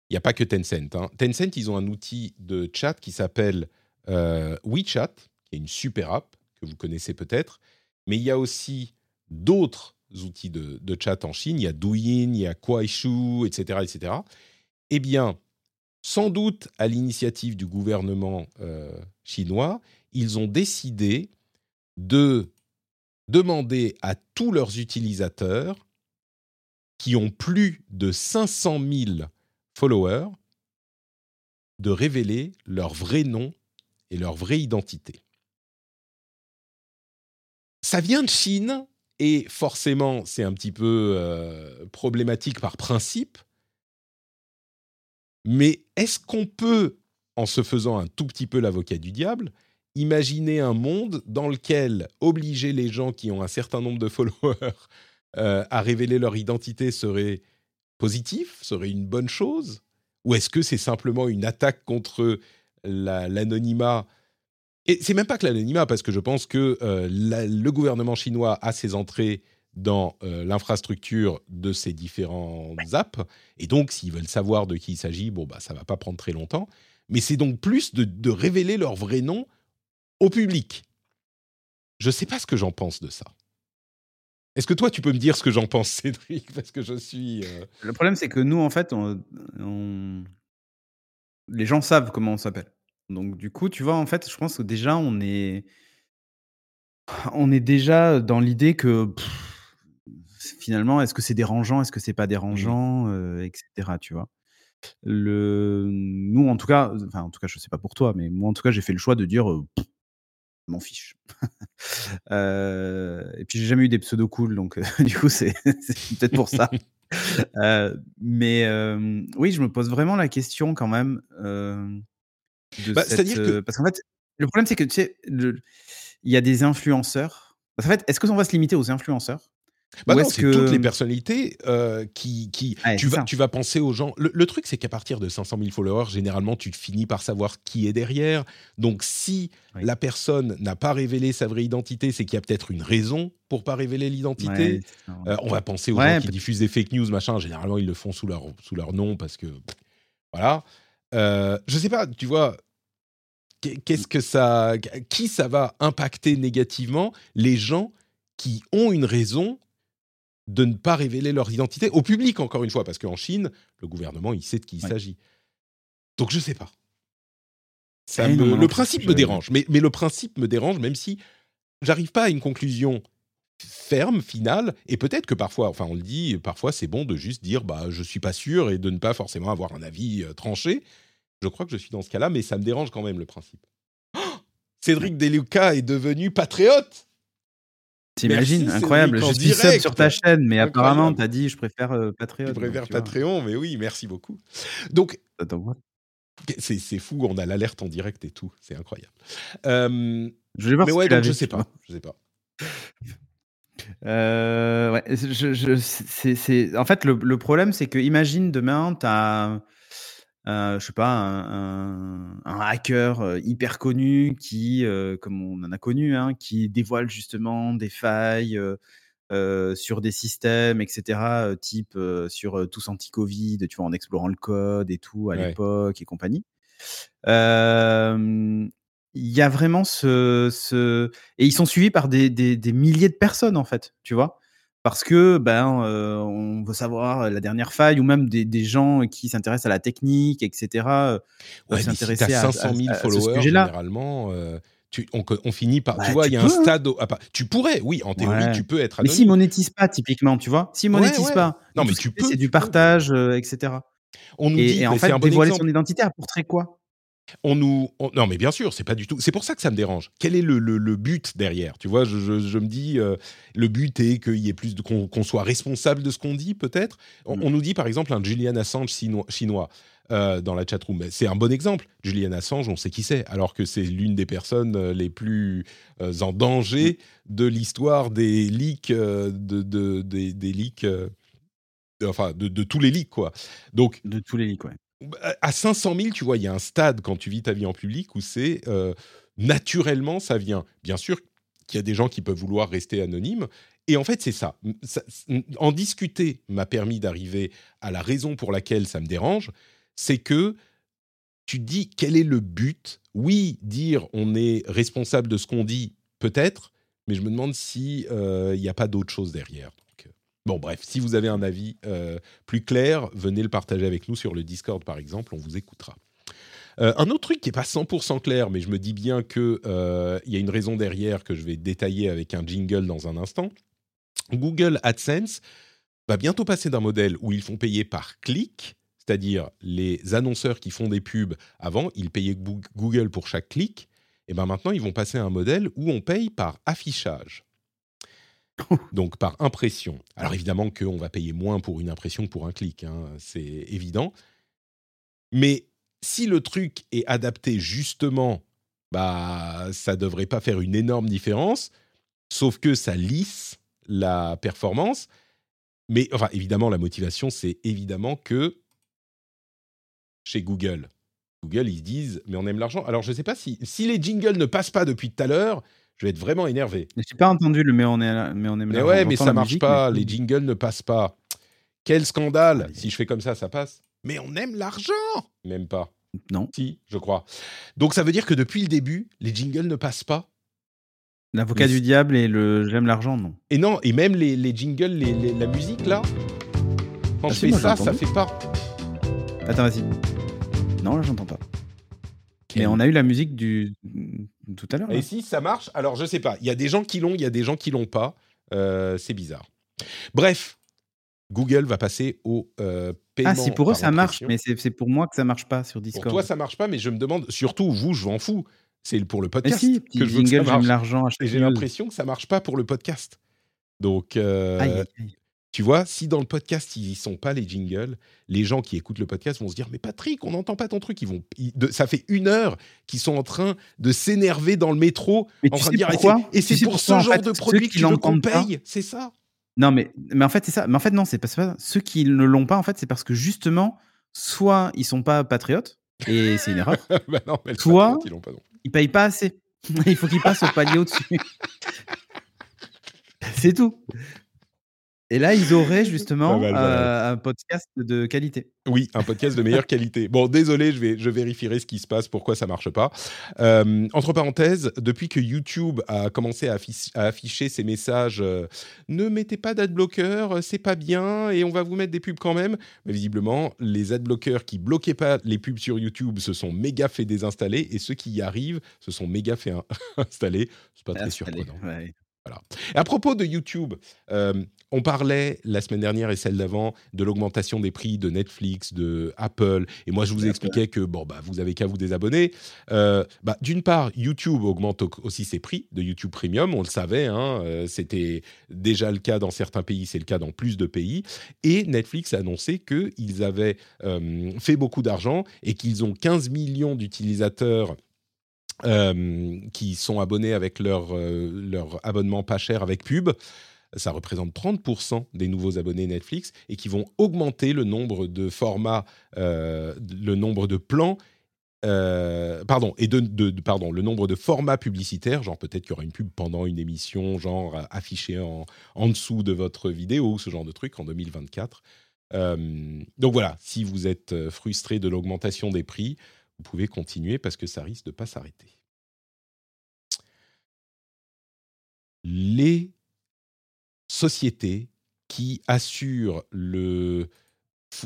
il n'y a pas que Tencent. Hein. Tencent, ils ont un outil de chat qui s'appelle euh, WeChat, qui est une super app que vous connaissez peut-être. Mais il y a aussi d'autres outils de, chat en Chine. Il y a Douyin, il y a Kuaishu, etc., etc. Eh bien, sans doute à l'initiative du gouvernement euh, chinois, ils ont décidé de demander à tous leurs utilisateurs qui ont plus de 500 000 followers de révéler leur vrai nom et leur vraie identité. Ça vient de Chine et forcément c'est un petit peu euh, problématique par principe. Mais est-ce qu'on peut, en se faisant un tout petit peu l'avocat du diable, imaginer un monde dans lequel obliger les gens qui ont un certain nombre de followers euh, à révéler leur identité serait positif, serait une bonne chose? Ou est-ce que c'est simplement une attaque contre l'anonymat Et c'est même pas que l'anonymat, parce que je pense que euh, le gouvernement chinois a ses entrées dans euh, l'infrastructure de ces différents apps. Et donc, s'ils veulent savoir de qui il s'agit, bon, bah, ça va pas prendre très longtemps. Mais c'est donc plus de, révéler leur vrai nom au public. Je sais pas ce que j'en pense de ça. Est-ce que toi, tu peux me dire ce que j'en pense, Cédric? Parce que je suis. Euh, Le problème, c'est que nous, en fait, les gens savent comment on s'appelle. Donc, du coup, tu vois, en fait, je pense que déjà, on est, on est déjà dans l'idée que finalement, est-ce que c'est dérangeant, est-ce que c'est pas dérangeant, etc. Tu vois? Le, nous, en tout cas, enfin, en tout cas, je sais pas pour toi, mais moi, en tout cas, j'ai fait le choix de dire, m'en fiche. et puis, j'ai jamais eu des pseudos cool, donc du coup, c'est peut-être pour ça. mais oui, je me pose vraiment la question quand même bah, cette, que... parce qu'en fait, le problème, c'est que tu sais, il y a des influenceurs. En fait, est-ce que on va se limiter aux influenceurs? Bah non, c'est toutes les personnalités euh, qui, qui tu, vas, tu vas penser aux gens. Le, truc, c'est qu'à partir de 500 000 followers, généralement, tu finis par savoir qui est derrière. Donc, si la personne n'a pas révélé sa vraie identité, c'est qu'il y a peut-être une raison pour pas révéler l'identité. Euh, on va penser aux gens qui diffusent des fake news, machin. Généralement, ils le font sous leur, sous leur nom parce que. Voilà. Euh, je sais pas, tu vois, qu'est-ce que ça. Qui ça va impacter négativement Les gens qui ont une raison de ne pas révéler leur identité au public, encore une fois, parce qu'en Chine, le gouvernement, il sait de qui il s'agit. Donc je ne sais pas. Ça le principe me dérange, mais, mais le principe me dérange, même si j'arrive pas à une conclusion ferme, finale, et peut-être que parfois, enfin on le dit, parfois c'est bon de juste dire bah je suis pas sûr et de ne pas forcément avoir un avis euh, tranché. Je crois que je suis dans ce cas-là, mais ça me dérange quand même le principe. Cédric Deluca est devenu patriote T'imagines Incroyable. Je suis sub sur ta chaîne, mais apparemment, tu as dit je préfère euh, Patreon. Je préfère Patreon, mais oui, merci beaucoup. Donc, c'est fou, on a l'alerte en direct et tout, c'est incroyable. je vais voir mais ouais, donc, je sais pas, je sais pas. Euh, ouais, je, je, c'est, en fait, le, le problème, c'est que imagine demain, tu as euh, je sais pas, un, hacker euh, hyper connu qui, euh, comme on en a connu, hein, qui dévoile justement des failles sur des systèmes, etc., type sur tous anti-Covid, tu vois, en explorant le code et tout à l'époque et compagnie. Il y a vraiment ce, ce, Et ils sont suivis par des, des, des milliers de personnes, en fait, tu vois? Parce que ben euh, on veut savoir la dernière faille ou même des, des gens qui s'intéressent à la technique, etc. Euh, ouais, s'intéresser si à, 500 000 followers généralement. Euh, tu, on, on, finit par, tu bah, vois, il y a un hein. stade. tu pourrais, oui, en théorie, tu peux être. Anonyme. Mais si monétise pas, typiquement, tu vois, si monétise pas, non, mais tu peux, c'est du partage, etc. On nous et, dit, et en fait, dévoiler son identité apporterait quoi? On nous non mais bien sûr c'est pas du tout c'est pour ça que ça me dérange. Quel est le, le, but derrière? Tu vois je, je, me dis euh, le but est qu'il y ait plus qu'on soit responsable de ce qu'on dit peut-être? On, mm. nous dit par exemple un Julian Assange chinois, euh, dans la chatroom. C'est un bon exemple. Julian Assange on sait qui c'est alors que c'est l'une des personnes euh, les plus en danger mm. de l'histoire des leaks de, de des, des, leaks enfin de, de, tous les leaks quoi. Donc de tous les leaks ouais à 500 000, tu vois, il y a un stade quand tu vis ta vie en public où c'est naturellement ça vient. Bien sûr qu'il y a des gens qui peuvent vouloir rester anonymes. Et en fait, c'est ça. En discuter m'a permis d'arriver à la raison pour laquelle ça me dérange. C'est que tu dis quel est le but? Oui, dire on est responsable de ce qu'on dit, peut-être, mais je me demande s'il euh, n'y a pas d'autre chose derrière. Euh, bon, bref, si vous avez un avis euh, plus clair, venez le partager avec nous sur le Discord, par exemple, on vous écoutera. un autre truc qui n'est pas 100% clair, mais je me dis bien qu'il y a une raison derrière que je vais détailler avec un jingle dans un instant. Google AdSense va bientôt passer d'un modèle où ils font payer par clic c'est-à-dire les annonceurs qui font des pubs avant, ils payaient Google pour chaque clic, et ben maintenant ils vont passer à un modèle où on paye par affichage. Donc par impression. Alors évidemment qu'on va payer moins pour une impression que pour un clic, hein, c'est évident. Mais si le truc est adapté justement, bah ça devrait pas faire une énorme différence, sauf que ça lisse la performance. Mais enfin évidemment la motivation c'est évidemment que chez Google. Google, ils disent, mais on aime l'argent. Alors, je ne sais pas si, si les jingles ne passent pas depuis tout à l'heure, je vais être vraiment énervé. Je n'ai pas entendu le mais on, est, mais on aime l'argent. Mais ouais, mais ça ne marche pas. Les jingles ne passent pas. Quel scandale Si je fais comme ça, ça passe. Mais on aime l'argent Même pas. Non. Si, je crois. Donc, ça veut dire que depuis le début, les jingles ne passent pas L'avocat du diable et le j'aime l'argent, non. Et non, et même les, les jingles, les, la musique, là, quand ah je fais ça, ça fait pas. Attends, vas-y. Non, là, j'entends pas. Mais on a eu la musique du tout à l'heure. Et si ça marche Alors, je sais pas. Il y a des gens qui l'ont, il y a des gens qui l'ont pas. Euh, c'est bizarre. Bref, Google va passer au euh, paiement. Ah, si pour eux ça marche, mais c'est pour moi que ça marche pas sur Discord. Pour toi, ça marche pas, mais je me demande, surtout vous, je m'en fous. C'est pour le podcast que je veux que ça marche. l'argent. Et j'ai l'impression que ça marche pas pour le podcast. Donc, euh, tu vois, si dans le podcast, ils sont pas les jingles, les gens qui écoutent le podcast vont se dire Mais Patrick, on n'entend pas ton truc. Ils vont, ça fait une heure qu'ils sont en train de s'énerver dans le métro, en train de dire pourquoi Et c'est pour ce genre de produit que tu veux qu'on paye, c'est ça Non, mais, mais en fait, c'est ça. Mais en fait, non, c'est pas ça. Ceux qui ne l'ont pas, en fait, c'est parce que justement, soit ils sont pas patriotes, et c'est une erreur, bah non, mais soit ils, pas, ils payent pas assez. Il faut qu'ils passent au palier au-dessus. c'est tout. Et là, ils auraient justement euh, un podcast de qualité. Oui, un podcast de meilleure qualité. Bon, désolé, je, vais, je vérifierai ce qui se passe, pourquoi ça marche pas. Euh, entre parenthèses, depuis que YouTube a commencé à, afficher ses messages euh, ne mettez pas d'adblocker, c'est pas bien, et on va vous mettre des pubs quand même. Mais visiblement, les adblockers qui bloquaient pas les pubs sur YouTube se sont méga fait désinstaller, et ceux qui y arrivent se sont méga fait installer. C'est pas très surprenant. Voilà. à propos de YouTube, euh, on parlait la semaine dernière et celle d'avant de l'augmentation des prix de Netflix, de Apple, et moi je vous expliquais que bon bah vous avez qu'à vous désabonner. Euh, bah, d'une part, YouTube augmente aussi ses prix de YouTube Premium, on le savait, hein, euh, c'était déjà le cas dans certains pays, c'est le cas dans plus de pays, et Netflix a annoncé qu'ils avaient fait beaucoup d'argent et qu'ils ont 15 millions d'utilisateurs euh, qui sont abonnés avec leur, euh, leur abonnement pas cher avec pub. Ça représente 30% des nouveaux abonnés Netflix et qui vont augmenter le nombre de formats, euh, le nombre de plans pardon, et de, pardon, le nombre de formats publicitaires, genre peut-être qu'il y aura une pub pendant une émission, genre affichée en, en dessous de votre vidéo, ce genre de truc en 2024. donc voilà, si vous êtes frustré de l'augmentation des prix, vous pouvez continuer parce que ça risque de ne pas s'arrêter. Les sociétés qui assurent le,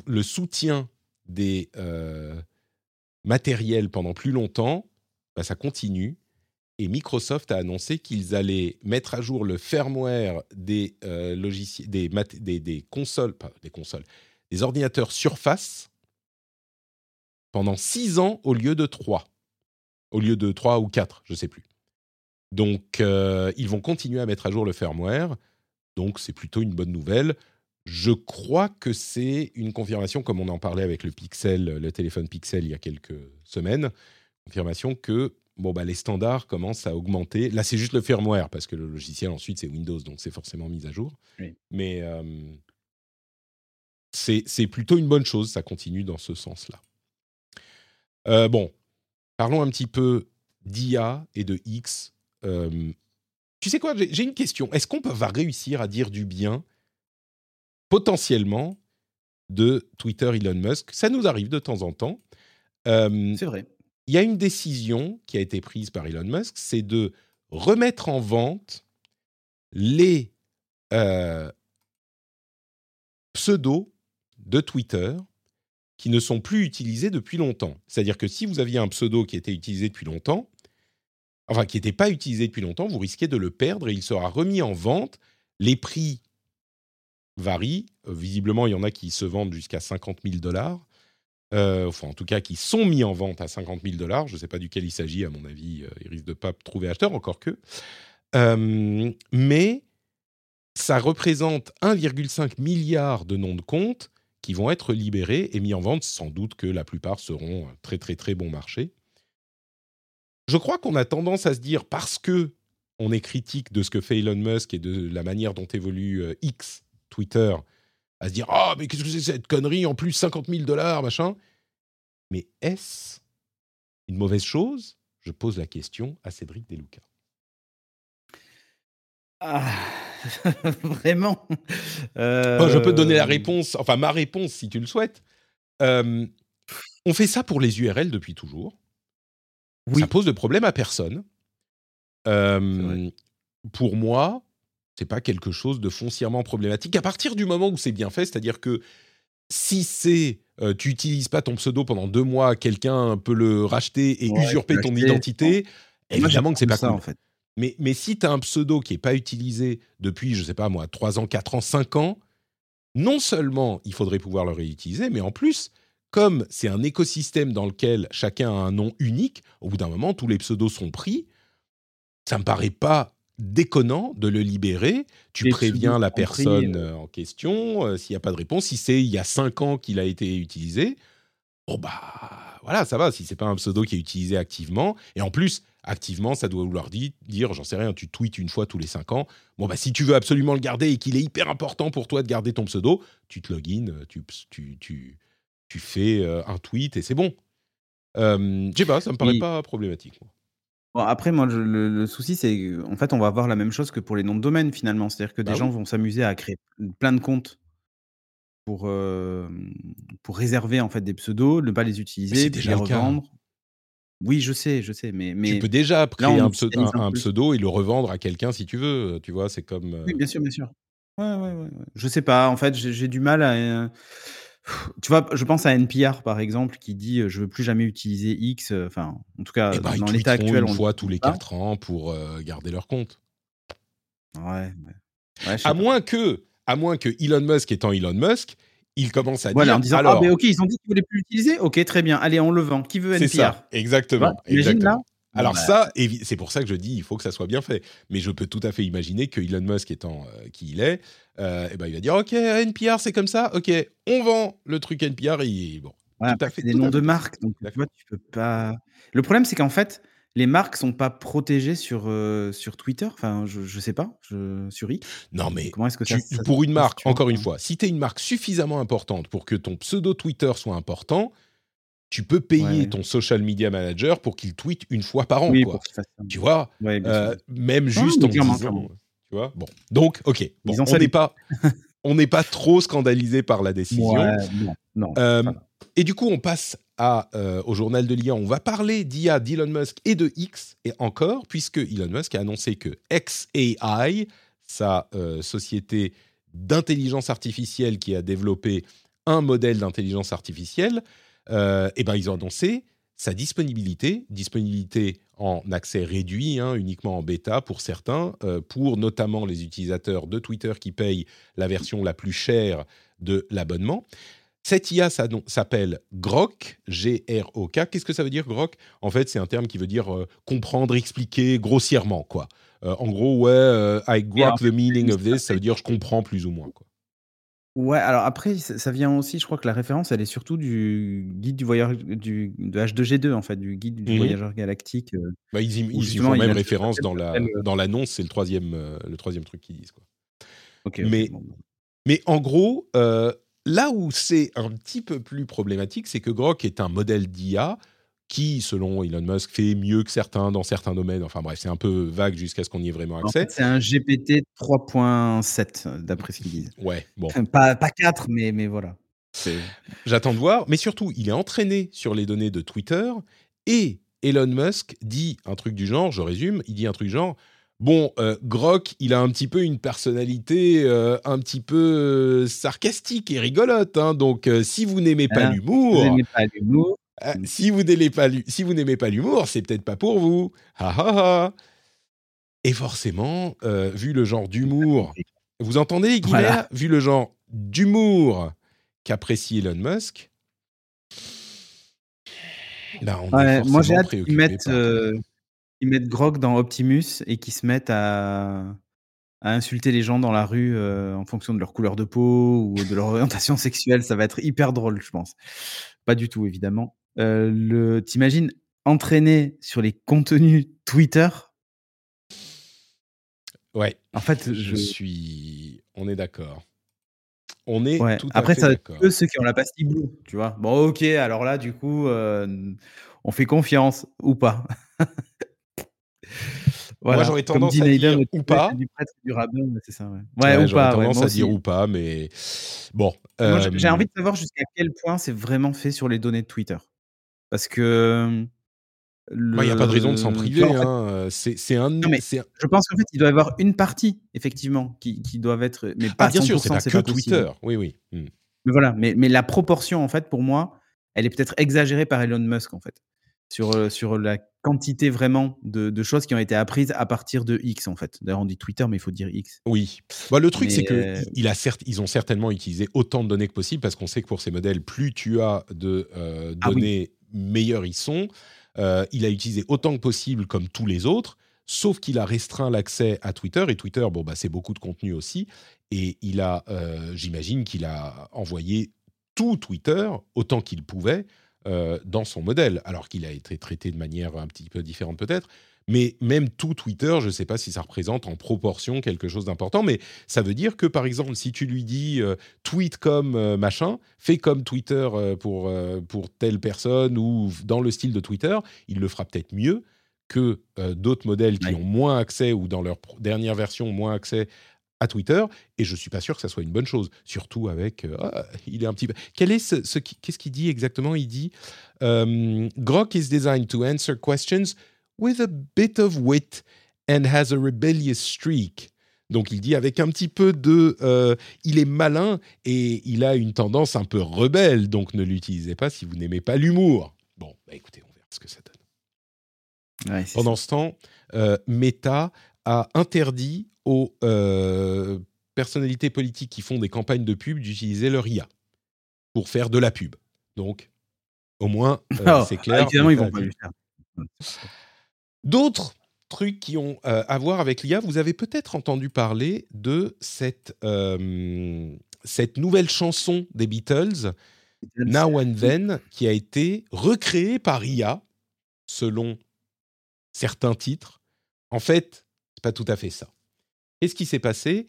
le soutien des euh, matériels pendant plus longtemps, bah, ça continue. Et Microsoft a annoncé qu'ils allaient mettre à jour le firmware des euh, des, des, consoles, pas des consoles, des ordinateurs Surface pendant six ans au lieu de trois. Au lieu de trois ou quatre, je ne sais plus. Donc, euh, ils vont continuer à mettre à jour le firmware. Donc, c'est plutôt une bonne nouvelle. Je crois que c'est une confirmation, comme on en parlait avec le Pixel, le téléphone Pixel il y a quelques semaines, confirmation que bon, bah, les standards commencent à augmenter. Là, c'est juste le firmware, parce que le logiciel, ensuite, c'est Windows, donc c'est forcément mis à jour. Mais euh, c'est plutôt une bonne chose, ça continue dans ce sens-là. Bon, parlons un petit peu d'IA et de X. tu sais quoi, j'ai une question. Est-ce qu'on va réussir à dire du bien, potentiellement, de Twitter Elon Musk? Ça nous arrive de temps en temps. c'est vrai. Il y a une décision qui a été prise par Elon Musk, c'est de remettre en vente les euh, pseudos de Twitter qui ne sont plus utilisés depuis longtemps. C'est-à-dire que si vous aviez un pseudo qui était utilisé depuis longtemps, enfin qui n'était pas utilisé depuis longtemps, vous risquez de le perdre et il sera remis en vente. Les prix varient. Euh, visiblement, il y en a qui se vendent jusqu'à 50 000 dollars. Euh, enfin, en tout cas, qui sont mis en vente à 50 000 dollars. Je ne sais pas duquel il s'agit, à mon avis, euh, il risque de pas trouver acheteur, encore que. mais ça représente 1,5 milliard de noms de comptes qui vont être libérés et mis en vente, sans doute que la plupart seront très très très bon marché. Je crois qu'on a tendance à se dire, parce que on est critique de ce que fait Elon Musk et de la manière dont évolue euh, X, Twitter, à se dire Ah, mais qu'est-ce que c'est cette connerie En plus, 50 000 dollars, machin. Mais est-ce une mauvaise chose? Je pose la question à Cédric Deluca. Ah, vraiment oh, Je peux te donner la euh, réponse, enfin ma réponse si tu le souhaites. on fait ça pour les URL depuis toujours. Oui. Ça pose de problème à personne. pour moi, c'est pas quelque chose de foncièrement problématique à partir du moment où c'est bien fait, c'est-à-dire que si c'est euh, tu utilises pas ton pseudo pendant deux mois, quelqu'un peut le racheter et usurper ton identité, évidemment que c'est pas ça en fait. Mais, mais si tu as un pseudo qui n'est pas utilisé depuis, je sais pas moi, 3 ans, 4 ans, 5 ans, non seulement il faudrait pouvoir le réutiliser, mais en plus, comme c'est un écosystème dans lequel chacun a un nom unique, au bout d'un moment, tous les pseudos sont pris. Ça me paraît pas déconnant de le libérer. Tu préviens la personne euh, en question euh, s'il n'y a pas de réponse. Si c'est il y a cinq ans qu'il a été utilisé, bon bah voilà, ça va. Si c'est pas un pseudo qui est utilisé activement, et en plus activement, ça doit vouloir dire, dire j'en sais rien, tu tweets une fois tous les cinq ans. Bon bah si tu veux absolument le garder et qu'il est hyper important pour toi de garder ton pseudo, tu te login, tu tu tu, tu fais euh, un tweet et c'est bon. Euh, je sais pas, ça me paraît pas problématique après, moi, le, souci, c'est en fait, on va avoir la même chose que pour les noms de domaine finalement. C'est-à-dire que des bah gens vont s'amuser à créer plein de comptes pour, pour réserver en fait des pseudos, ne pas les utiliser, puis les revendre. Oui, je sais, je sais, mais, Tu peux déjà créer un, pseudo, et le revendre à quelqu'un si tu veux. Tu vois, c'est comme. Oui, bien sûr, bien sûr. Ouais, ouais, ouais, Je sais pas. En fait, j'ai du mal à. Tu vois, je pense à NPR par exemple qui dit je veux plus jamais utiliser X. Enfin, en tout cas, ben, dans l'état actuel, une fois tous les 4 ans pour garder leur compte. Ouais. à moins que, à moins que Elon Musk étant Elon Musk, il commence à voilà, dire. en disant alors, ah, mais ok, ils ont dit qu'ils voulaient plus l'utiliser. Ok, très bien. Allez, on le vend. Qui veut NPR C'est ça, exactement. exactement. là, alors bah. ça, c'est pour ça que je dis il faut que ça soit bien fait. Mais je peux tout à fait imaginer que Elon Musk étant qui il est, euh, et ben il va dire ok NPR c'est comme ça, ok on vend le truc NPR et bon. tout à fait, des noms de marques, donc tu vois tu peux pas. Le problème c'est qu'en fait les marques sont pas protégées sur euh, sur Twitter? Enfin je, je sais pas je, sur X. Non mais comment est-ce que tu, pour une marque encore une fois si tu es une marque suffisamment importante pour que ton pseudo Twitter soit important tu peux payer ton social media manager pour qu'il tweete une fois par an. quoi. Tu vois, euh, même juste en disant, tu vois? Bon, donc, ok. on n'est pas, on n'est pas trop scandalisé par la décision. non, euh, et du coup, on passe euh, au journal de l'IA. On va parler d'IA d'Elon Musk et de X et encore, puisque Elon Musk a annoncé que XAI, sa société d'intelligence artificielle qui a développé un modèle d'intelligence artificielle, euh, et ben ils ont annoncé sa disponibilité, disponibilité en accès réduit, hein, uniquement en bêta pour certains, euh, pour notamment les utilisateurs de Twitter qui payent la version la plus chère de l'abonnement. Cette IA s'appelle Grok, G-R-O-K. Qu'est-ce que ça veut dire Grok? En fait, c'est un terme qui veut dire euh, comprendre, expliquer grossièrement, quoi. en gros, ouais, I grok the meaning of this, ça veut dire je comprends plus ou moins, quoi. Ouais, alors après, ça vient aussi, je crois que la référence, elle est surtout du guide du voyageur du de H2G2 en fait, du guide du mmh voyageur galactique, euh, Bah, ils y font même référence dans la euh dans l'annonce, c'est le troisième le troisième truc qu'ils disent, quoi. Mais mais en gros, euh, là où c'est un petit peu plus problématique, c'est que Grok est un modèle d'IA qui, selon Elon Musk, fait mieux que certains dans certains domaines. Enfin bref, c'est un peu vague jusqu'à ce qu'on y ait vraiment accès. En fait, c'est un GPT 3.7, d'après ce qu'ils disent. Ouais, bon. pas, pas 4, mais, mais voilà. J'attends de voir. Mais surtout, il est entraîné sur les données de Twitter et Elon Musk dit un truc du genre, je résume, il dit un truc du genre, bon, euh, Grok, il a un petit peu une personnalité euh, un petit peu euh, sarcastique et rigolote, hein, donc si vous n'aimez pas l'humour... si vous n'aimez pas si vous n'aimez pas l'humour, c'est peut-être pas pour vous. Ha ha ha. Et forcément, vu le genre d'humour, vous entendez, Guilherme Vu le genre d'humour qu'apprécie Elon Musk, moi, j'ai hâte qu'ils mettent, euh, mettent Grog dans Optimus et qu'ils se mettent à, à, insulter les gens dans la rue euh, en fonction de leur couleur de peau ou de leur orientation sexuelle. Ça va être hyper drôle, je pense. Pas du tout, évidemment. Euh, le, T'imagines entraîner sur les contenus Twitter? Ouais. En fait, je, je suis. On est d'accord. On est tout Après, ça que ceux qui ont la pastille bleue, tu vois. Bon, ok, alors là, du coup, euh, on fait confiance ou pas? Moi, j'aurais tendance à dire ou pas. Du prêtre, du rabbin, c'est ça, ouais. Ouais, ou pas. tendance à dire ou pas, mais bon. J'ai envie de savoir jusqu'à quel point c'est vraiment fait sur les données de Twitter. Parce que il n'y a pas de raison de s'en priver. Hein. C'est un. je pense qu'en fait, il doit y avoir une partie, effectivement, qui, qui doivent être. Mais pas ah, bien sûr, c'est pas que Twitter. Oui, oui. Mmh. Mais voilà, mais, mais la proportion, en fait, pour moi, elle est peut-être exagérée par Elon Musk, en fait. Sur, euh, sur la quantité vraiment de, de, choses qui ont été apprises à partir de X, en fait. D'ailleurs, on dit Twitter, mais il faut dire X. Oui. Bah, le truc, c'est qu'ils euh... ont certainement utilisé autant de données que possible parce qu'on sait que pour ces modèles, plus tu as de euh, ah données, meilleurs ils sont. Euh, il a utilisé autant que possible comme tous les autres, sauf qu'il a restreint l'accès à Twitter. Et Twitter, bon, bah, c'est beaucoup de contenu aussi. Et il a, euh, j'imagine qu'il a envoyé tout Twitter autant qu'il pouvait euh, dans son modèle, alors qu'il a été traité de manière un petit peu différente peut-être. Mais même tout Twitter, je ne sais pas si ça représente en proportion quelque chose d'important, mais ça veut dire que, par exemple, si tu lui dis euh, tweet comme euh, machin, fais comme Twitter pour, pour telle personne ou dans le style de Twitter, il le fera peut-être mieux que d'autres modèles qui ont moins accès ou dans leur dernière version moins accès à Twitter, et je suis pas sûr que ça soit une bonne chose, surtout avec. Ah, il est un petit. Quel est ce, ce qu'est-ce qu'il dit exactement? Il dit Grok is designed to answer questions with a bit of wit and has a rebellious streak. Donc il dit avec un petit peu de... Euh, il est malin et il a une tendance un peu rebelle, donc ne l'utilisez pas si vous n'aimez pas l'humour. Bon, bah écoutez, on verra ce que ça donne. Pendant ce temps, euh, Meta a interdit aux euh, personnalités politiques qui font des campagnes de pub d'utiliser leur IA pour faire de la pub. Donc, au moins, oh, c'est clair. évidemment, ils vont pas le faire. D'autres trucs qui ont euh, à voir avec l'IA, vous avez peut-être entendu parler de cette, euh, cette nouvelle chanson des Beatles, Now and Then, qui a été recréée par IA, selon certains titres. En fait, c'est pas tout à fait ça. Qu'est-ce qui s'est passé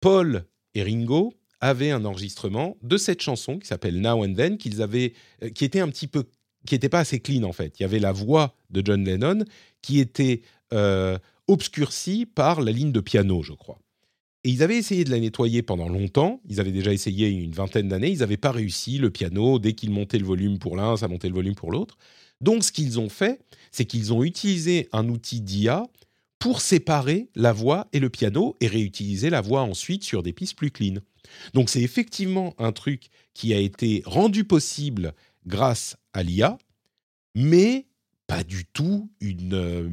Paul et Ringo avaient un enregistrement de cette chanson qui s'appelle Now and Then, qu'ils avaient, euh, qui était un petit peu qui n'était pas assez clean en fait. Il y avait la voix de John Lennon qui était euh, obscurcie par la ligne de piano, je crois. Et ils avaient essayé de la nettoyer pendant longtemps. Ils avaient déjà essayé une vingtaine d'années. Ils n'avaient pas réussi. Le piano, dès qu'ils montaient le volume pour l'un, ça montait le volume pour l'autre. Donc, ce qu'ils ont fait, c'est qu'ils ont utilisé un outil d'IA pour séparer la voix et le piano et réutiliser la voix ensuite sur des pistes plus clean. Donc, c'est effectivement un truc qui a été rendu possible grâce à l'IA, mais pas du tout euh,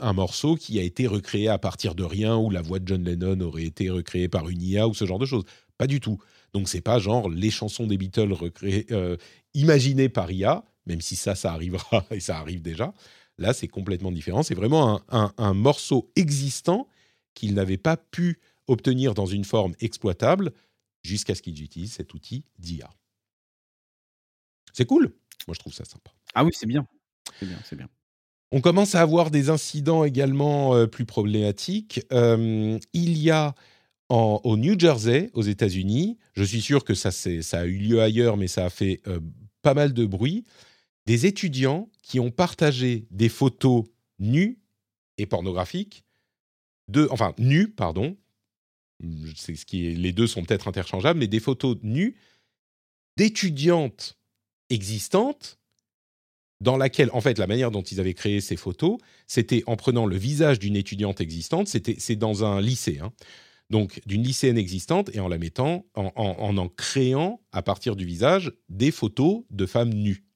un morceau qui a été recréé à partir de rien où la voix de John Lennon aurait été recréée par une IA ou ce genre de choses. Pas du tout. Donc c'est pas genre les chansons des Beatles recréées, euh, imaginées par IA, même si ça, ça arrivera et ça arrive déjà. Là, c'est complètement différent. C'est vraiment un, un morceau existant qu'ils n'avaient pas pu obtenir dans une forme exploitable jusqu'à ce qu'ils utilisent cet outil d'IA. C'est cool. Moi, je trouve ça sympa. Ah oui, c'est bien. C'est bien, c'est bien. On commence à avoir des incidents également euh, plus problématiques. Euh, il y a en, au New Jersey, aux États-Unis, je suis sûr que ça, ça a eu lieu ailleurs, mais ça a fait euh, pas mal de bruit, des étudiants qui ont partagé des photos nues et pornographiques, enfin nues, pardon, ce qui les deux sont peut-être interchangeables, mais des photos nues d'étudiantes existantes dans laquelle, en fait, la manière dont ils avaient créé ces photos, c'était en prenant le visage d'une étudiante existante, c'était, c'est dans un lycée, hein. donc d'une lycéenne existante, et en la mettant, en, en, créant, à partir du visage, des photos de femmes nues.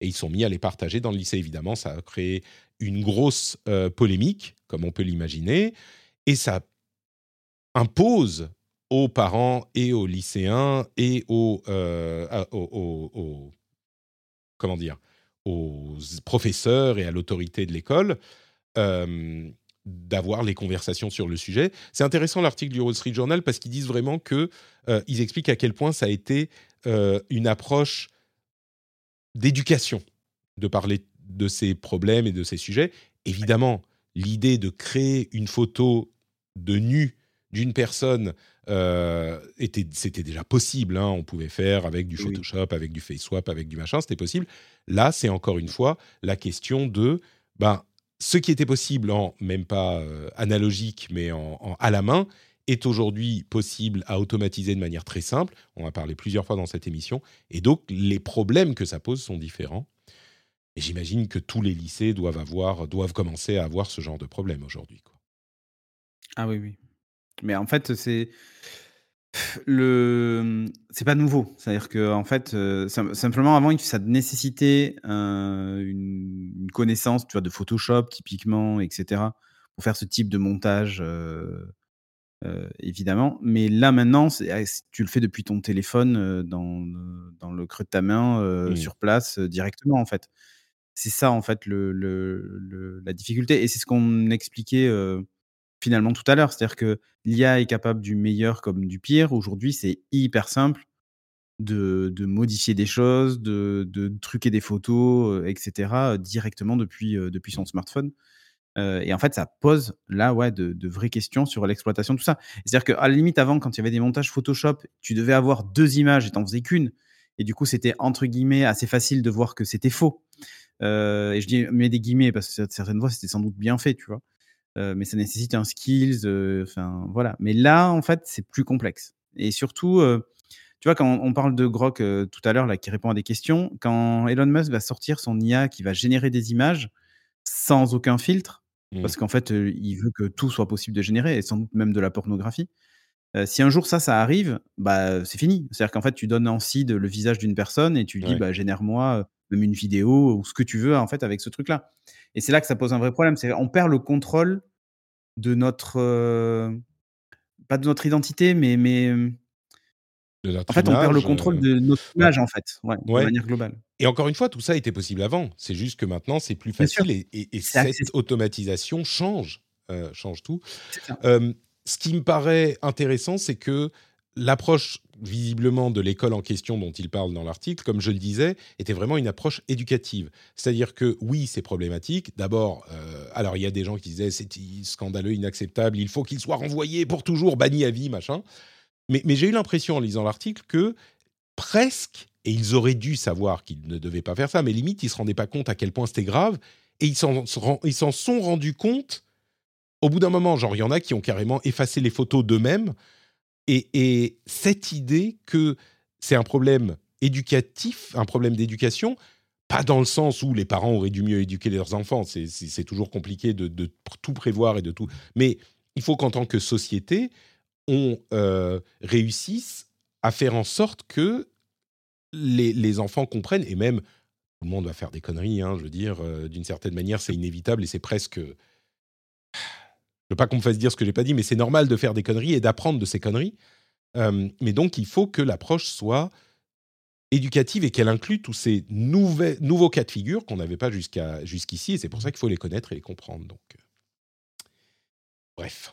Et ils sont mis à les partager dans le lycée, évidemment, ça a créé une grosse euh, polémique, comme on peut l'imaginer, et ça impose aux parents et aux lycéens et aux, euh, comment dire, aux professeurs et à l'autorité de l'école euh, d'avoir les conversations sur le sujet. C'est intéressant l'article du Wall Street Journal parce qu'ils disent vraiment que ils expliquent à quel point ça a été une approche d'éducation de parler de ces problèmes et de ces sujets. Évidemment, l'idée de créer une photo de nu d'une personne euh, c'était déjà possible. Hein. on pouvait faire avec du Photoshop, avec du FaceSwap, avec du machin, c'était possible. Là, c'est encore une fois la question de ben, ce qui était possible en même pas euh, analogique, mais en, à la main, est aujourd'hui possible à automatiser de manière très simple. On a parlé plusieurs fois dans cette émission. Et donc, les problèmes que ça pose sont différents. Et j'imagine que tous les lycées doivent, avoir, doivent commencer à avoir ce genre de problème aujourd'hui. Ah oui, oui. Mais en fait, c'est le c'est pas nouveau. C'est-à-dire que en fait, simplement avant, ça nécessitait une, connaissance, tu vois, de Photoshop typiquement, etc. Pour faire ce type de montage, évidemment. Mais là maintenant, ah, tu le fais depuis ton téléphone, dans, dans le creux de ta main, sur place, directement en fait. C'est ça en fait le, le, la difficulté. Et c'est ce qu'on expliquait finalement tout à l'heure. C'est-à-dire que l'IA est capable du meilleur comme du pire. Aujourd'hui, c'est hyper simple de, modifier des choses, de, truquer des photos, etc., directement depuis, depuis son smartphone. Et en fait, ça pose là ouais, de, vraies questions sur l'exploitation de tout ça. C'est-à-dire qu'à la limite, avant, quand il y avait des montages Photoshop, tu devais avoir deux images et t'en faisais qu'une. Et du coup, c'était entre guillemets assez facile de voir que c'était faux. et je dis mets des guillemets parce que certaines fois, c'était sans doute bien fait, tu vois mais ça nécessite un skills, enfin voilà. Mais là, en fait, c'est plus complexe. Et surtout, tu vois, quand on parle de Grok tout à l'heure, là, qui répond à des questions, quand Elon Musk va sortir son IA qui va générer des images sans aucun filtre, mmh. parce qu'en fait, il veut que tout soit possible de générer, et sans doute même de la pornographie. si un jour ça, ça arrive, bah c'est fini. C'est-à-dire qu'en fait, tu donnes en seed le visage d'une personne et tu dis, bah génère-moi même une vidéo ou ce que tu veux en fait avec ce truc-là. Et c'est là que ça pose un vrai problème. C'est on perd le contrôle de notre pas de notre identité, mais mais en fait, on perd le contrôle de notre image, en fait, de manière globale. Et encore une fois, tout ça était possible avant. C'est juste que maintenant, c'est plus facile et, cette automatisation change, change tout. ce qui me paraît intéressant, c'est que l'approche visiblement de l'école en question dont il parle dans l'article, comme je le disais, était vraiment une approche éducative. C'est-à-dire que oui, c'est problématique. D'abord, euh, alors il y a des gens qui disaient c'est scandaleux, inacceptable, il faut qu'il soit renvoyé pour toujours, banni à vie, machin. Mais, j'ai eu l'impression en lisant l'article que presque, et ils auraient dû savoir qu'ils ne devaient pas faire ça, mais limite, ils ne se rendaient pas compte à quel point c'était grave, et ils s'en sont rendus compte au bout d'un moment. Genre, il y en a qui ont carrément effacé les photos d'eux-mêmes et, cette idée que c'est un problème éducatif, un problème d'éducation, pas dans le sens où les parents auraient dû mieux éduquer leurs enfants, c'est toujours compliqué de, tout prévoir et de tout. Mais il faut qu'en tant que société, on euh, réussisse à faire en sorte que les, enfants comprennent, et même tout le monde va faire des conneries, hein, je veux dire, euh, d'une certaine manière, c'est inévitable et c'est presque veux pas qu'on me fasse dire ce que j'ai pas dit, mais c'est normal de faire des conneries et d'apprendre de ces conneries. Euh, mais donc, il faut que l'approche soit éducative et qu'elle inclue tous ces nouveaux cas de figure qu'on n'avait pas jusqu'à, jusqu'ici. Et c'est pour ça qu'il faut les connaître et les comprendre. Donc, bref.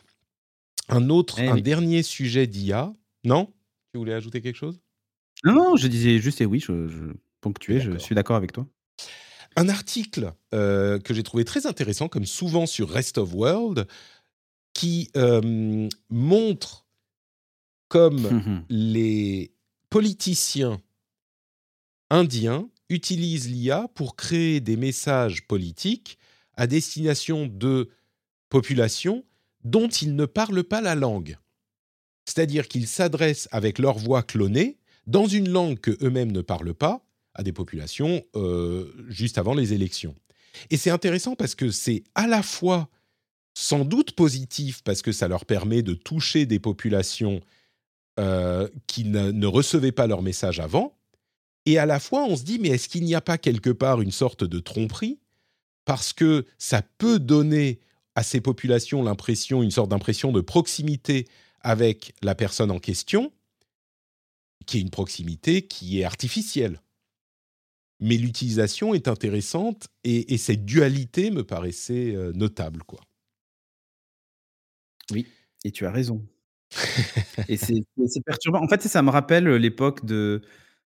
Un autre, eh un dernier sujet d'IA. Non? Tu voulais ajouter quelque chose? Non, non, je disais juste et oui, je, je ponctuais, je suis d'accord avec toi. Un article euh, que j'ai trouvé très intéressant, comme souvent sur Rest of World, qui euh, montre comme mmh les politiciens indiens utilise l'IA pour créer des messages politiques à destination de populations dont ils ne parlent pas la langue. C'est-à-dire qu'ils s'adressent avec leur voix clonée dans une langue que eux-mêmes ne parlent pas à des populations euh, juste avant les élections. Et c'est intéressant parce que c'est à la fois sans doute positif parce que ça leur permet de toucher des populations euh, qui ne, recevaient pas leur message avant. Et à la fois, on se dit, mais est-ce qu'il n'y a pas quelque part une sorte de tromperie? Parce que ça peut donner à ces populations l'impression, une sorte d'impression de proximité avec la personne en question, qui est une proximité qui est artificielle. Mais l'utilisation est intéressante et, cette dualité me paraissait euh, notable, quoi. Oui, et tu as raison. et c'est perturbant. En fait, ça me rappelle l'époque de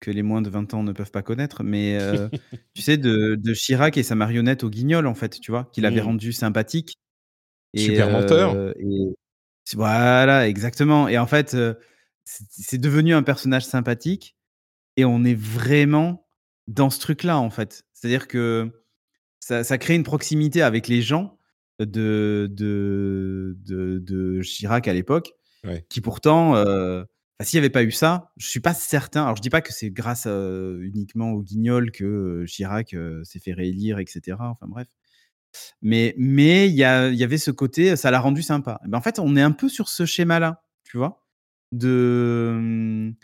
que les moins de 20 ans ne peuvent pas connaître, mais euh, tu sais, de, Chirac et sa marionnette au guignol, en fait, tu vois, qu'il avait mmh. rendu sympathique. Super menteur. Euh, voilà, exactement. Et en fait, c'est devenu un personnage sympathique et on est vraiment dans ce truc-là, en fait. C'est-à-dire que ça, ça, crée une proximité avec les gens de, de, de, Chirac à l'époque, qui pourtant, s'il n'y avait pas eu ça, je suis pas certain. Alors, je dis pas que c'est grâce uniquement au Guignol que Chirac s'est fait réélire, etc. Enfin bref. Mais mais il y, y avait ce côté, ça l'a rendu sympa. En fait, on est un peu sur ce schéma-là, tu vois, de mmh,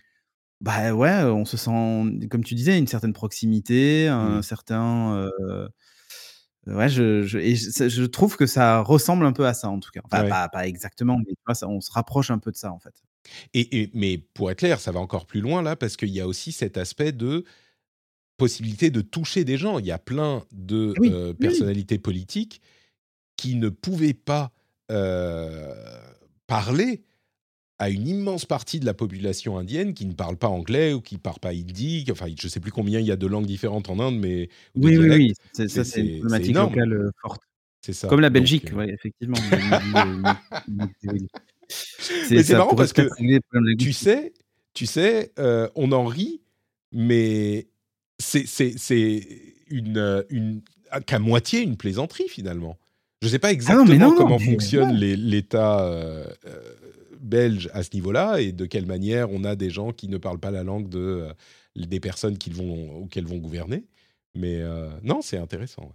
bah ouais, on se sent, comme tu disais, une certaine proximité, un mmh. certain. ouais, je, je, et je, trouve que ça ressemble un peu à ça, en tout cas. Enfin, pas, pas, exactement, mais tu vois, ça, on se rapproche un peu de ça, en fait. Et, et, mais pour être clair, ça va encore plus loin là, parce qu'il y a aussi cet aspect de possibilité de toucher des gens. Il y a plein de euh, personnalités politiques qui ne pouvaient pas euh, parler à une immense partie de la population indienne qui ne parle pas anglais ou qui ne parle pas hindi. Enfin, je ne sais plus combien il y a de langues différentes en Inde, mais oui, oui, oui, ça c'est une problématique locale euh, forte. C'est ça. Comme la Belgique, effectivement. c'est marrant parce que tu sais, tu sais, on en rit, mais c'est une, une qu'à moitié une plaisanterie finalement. Je ne sais pas ah exactement comment fonctionne l'État euh, euh, belge à ce niveau-là et de quelle manière on a des gens qui ne parlent pas la langue de, euh, des personnes qu'ils vont, auxquelles vont gouverner. Mais non, c'est intéressant.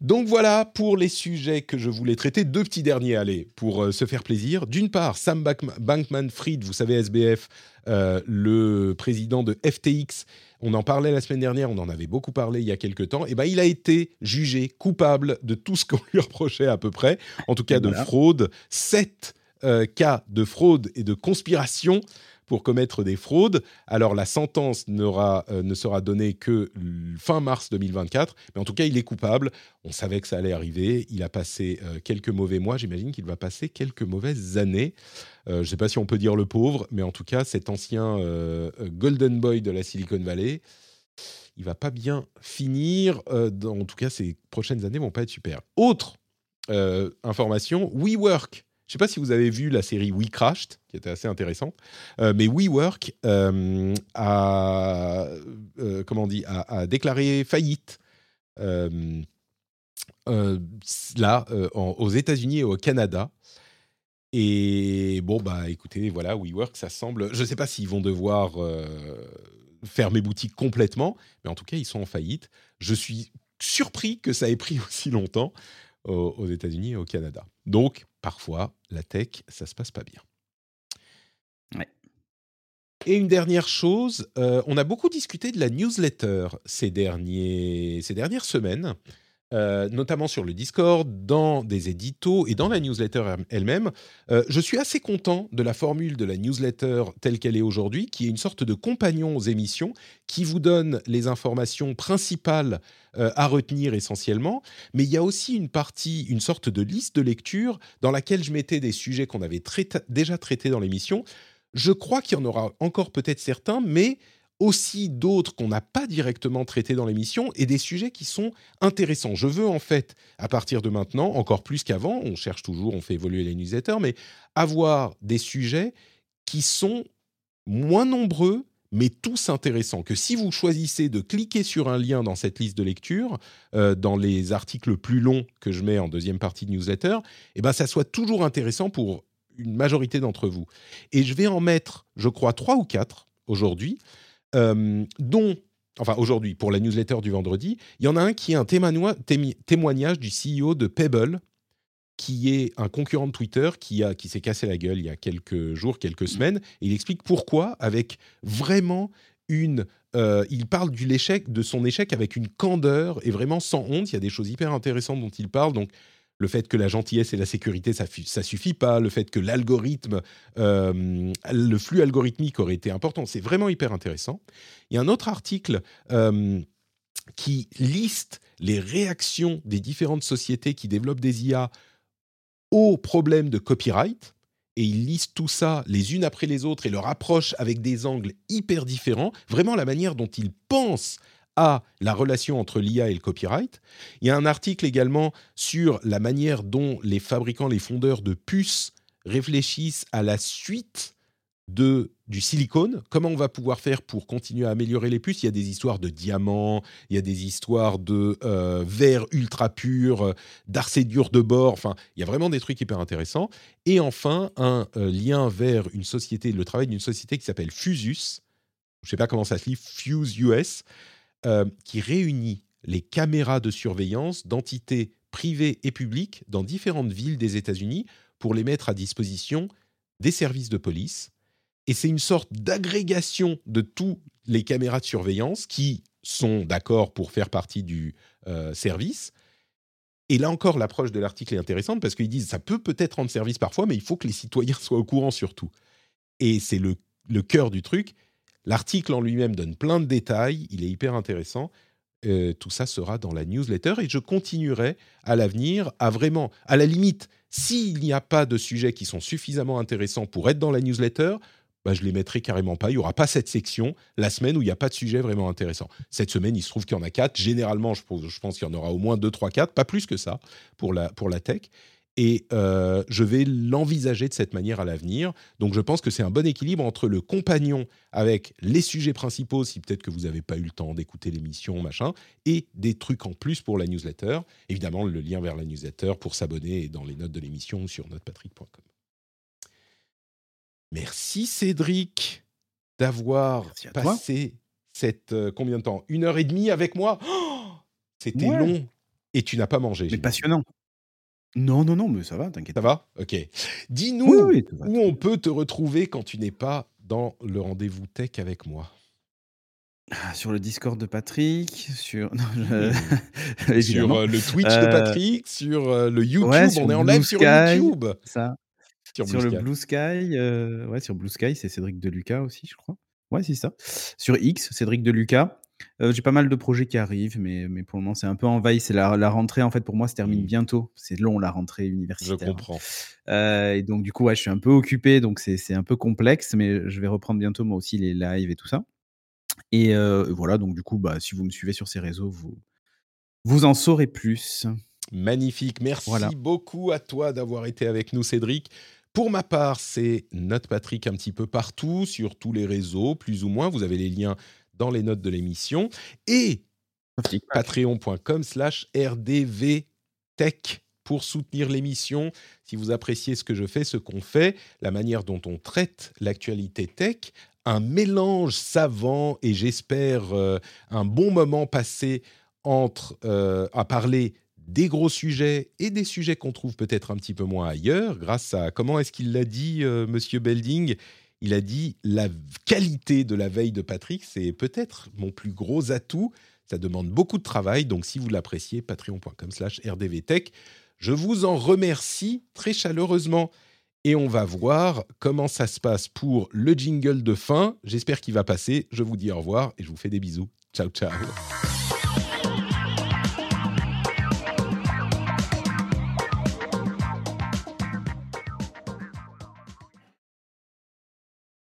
Donc voilà pour les sujets que je voulais traiter. Deux petits derniers, allez, pour se faire plaisir. D'une part, Sam Bankman-Fried, vous savez, SBF, le président de FTX, on en parlait la semaine dernière, on en avait beaucoup parlé il y a quelques temps. Et eh ben, il a été jugé coupable de tout ce qu'on lui reprochait à peu près, en tout cas de fraude. Sept euh, cas de fraude et de conspiration pour commettre des fraudes. Alors la sentence euh, ne sera donnée que fin mars 2024, mais en tout cas il est coupable. On savait que ça allait arriver. Il a passé euh, quelques mauvais mois. J'imagine qu'il va passer quelques mauvaises années. Euh, je ne sais pas si on peut dire le pauvre, mais en tout cas, cet ancien Golden Boy de la Silicon Valley, il va pas bien finir. en tout cas, ces prochaines années vont pas être super. Autre information, WeWork. Je ne sais pas si vous avez vu la série We Crashed, qui était assez intéressante, mais WeWork a, comment dit, a, déclaré faillite là, aux États-Unis et au Canada. Et bon, bah écoutez, voilà, WeWork, ça semble. Je ne sais pas s'ils vont devoir euh, fermer boutique complètement, mais en tout cas, ils sont en faillite. Je suis surpris que ça ait pris aussi longtemps aux, États-Unis et au Canada. Donc, parfois, la tech, ça se passe pas bien. Ouais. Et une dernière chose, euh, on a beaucoup discuté de la newsletter ces, derniers, ces dernières semaines. Euh, notamment sur le Discord, dans des éditos et dans la newsletter elle-même. Euh, je suis assez content de la formule de la newsletter telle qu'elle est aujourd'hui, qui est une sorte de compagnon aux émissions, qui vous donne les informations principales euh, à retenir essentiellement. Mais il y a aussi une partie, une sorte de liste de lecture dans laquelle je mettais des sujets qu'on avait déjà traités dans l'émission. Je crois qu'il y en aura encore peut-être certains, mais aussi d'autres qu'on n'a pas directement traités dans l'émission et des sujets qui sont intéressants. Je veux en fait, à partir de maintenant, encore plus qu'avant, on cherche toujours, on fait évoluer les newsletters, mais avoir des sujets qui sont moins nombreux, mais tous intéressants. Que si vous choisissez de cliquer sur un lien dans cette liste de lecture, euh, dans les articles plus longs que je mets en deuxième partie de newsletter, eh ben ça soit toujours intéressant pour une majorité d'entre vous. Et je vais en mettre, je crois, trois ou quatre aujourd'hui, euh, dont enfin aujourd'hui pour la newsletter du vendredi, il y en a un qui est un témoignage du CEO de Pebble, qui est un concurrent de Twitter qui, a, qui s'est cassé la gueule il y a quelques jours, quelques semaines. Et il explique pourquoi, avec vraiment une. Euh, il parle du l'échec, de son échec avec une candeur et vraiment sans honte. Il y a des choses hyper intéressantes dont il parle. Donc, le fait que la gentillesse et la sécurité, ça, ça suffit pas. Le fait que l'algorithme, euh, le flux algorithmique aurait été important. C'est vraiment hyper intéressant. Il y a un autre article. Euh, qui liste les réactions des différentes sociétés qui développent des IA aux problèmes de copyright et ils lisent tout ça les unes après les autres et leur approche avec des angles hyper différents, vraiment la manière dont ils pensent à la relation entre l'IA et le copyright. Il y a un article également sur la manière dont les fabricants, les fondeurs de puces réfléchissent à la suite de, du silicone, comment on va pouvoir faire pour continuer à améliorer les puces? Il y a des histoires de diamants, il y a des histoires de euh, verre ultra pur, euh, d'arcédure de bord, enfin, il y a vraiment des trucs hyper intéressants. Et enfin, un euh, lien vers une société, le travail d'une société qui s'appelle Fusus, je ne sais pas comment ça se lit, Fuse US, qui réunit les caméras de surveillance d'entités privées et publiques dans différentes villes des États-Unis pour les mettre à disposition des services de police et c'est une sorte d'agrégation de tous les caméras de surveillance qui sont d'accord pour faire partie du euh, service. Et là encore, l'approche de l'article est intéressante parce qu'ils disent ça peut peut-être rendre service parfois, mais il faut que les citoyens soient au courant surtout. Et c'est le cœur du truc. L'article en lui-même donne plein de détails, il est hyper intéressant. Euh, tout ça sera dans la newsletter et je continuerai à l'avenir à vraiment, à la limite, s'il n'y a pas de sujets qui sont suffisamment intéressants pour être dans la newsletter, bah, je les mettrai carrément pas. Il y aura pas cette section la semaine où il n'y a pas de sujet vraiment intéressant. Cette semaine, il se trouve qu'il y en a quatre. Généralement, je, pense qu'il y en aura au moins deux, trois, quatre, pas plus que ça pour la, pour la tech. Et euh, je vais l'envisager de cette manière à l'avenir. Donc je pense que c'est un bon équilibre entre le compagnon avec les sujets principaux, si peut-être que vous n'avez pas eu le temps d'écouter l'émission, machin, et des trucs en plus pour la newsletter. Évidemment, le lien vers la newsletter pour s'abonner est dans les notes de l'émission sur notrepatrick.com. Merci Cédric d'avoir passé cette euh, combien de temps? Une heure et demie avec moi? Oh C'était long et tu n'as pas mangé. Mais passionnant. Non, non, non, mais ça va, t'inquiète. Ça va? Ok. Dis-nous où on peut te retrouver quand tu n'es pas dans le rendez-vous tech avec moi. Ah, sur le Discord de Patrick, sur, sur euh, le Twitch de euh, Patrick, sur le YouTube, on est en live sur YouTube. Ça. Sur, le Blue Sky, euh, ouais, sur Blue Sky, c'est Cédric Deluca aussi, je crois. Ouais, c'est ça. Sur X, Cédric Deluca. Euh, j'ai pas mal de projets qui arrivent, mais, mais pour le moment, c'est un peu en veille. C'est la, la, rentrée, en fait, pour moi, se termine mmh. bientôt. C'est long, la rentrée universitaire. Je comprends. Euh, et donc, du coup, ouais, je suis un peu occupé, donc c'est un peu complexe, mais je vais reprendre bientôt, moi aussi, les lives et tout ça. Et voilà, donc, du coup, bah, si vous me suivez sur ces réseaux, vous, vous en saurez plus. Magnifique. Merci beaucoup à toi d'avoir été avec nous, Cédric. Pour ma part, c'est Note Patrick un petit peu partout, sur tous les réseaux, plus ou moins. Vous avez les liens dans les notes de l'émission. Et patreon.com slash rdvtech pour soutenir l'émission. Si vous appréciez ce que je fais, ce qu'on fait, la manière dont on traite l'actualité tech, un mélange savant et j'espère euh, un bon moment passé entre euh, à parler des gros sujets et des sujets qu'on trouve peut-être un petit peu moins ailleurs, grâce à, comment est-ce qu'il l'a dit, euh, Monsieur Belding? Il a dit, la qualité de la veille de Patrick, c'est peut-être mon plus gros atout. Ça demande beaucoup de travail, donc si vous l'appréciez, patreon.com slash rdvtech. Je vous en remercie très chaleureusement. Et on va voir comment ça se passe pour le jingle de fin. J'espère qu'il va passer. Je vous dis au revoir et je vous fais des bisous. Ciao, ciao.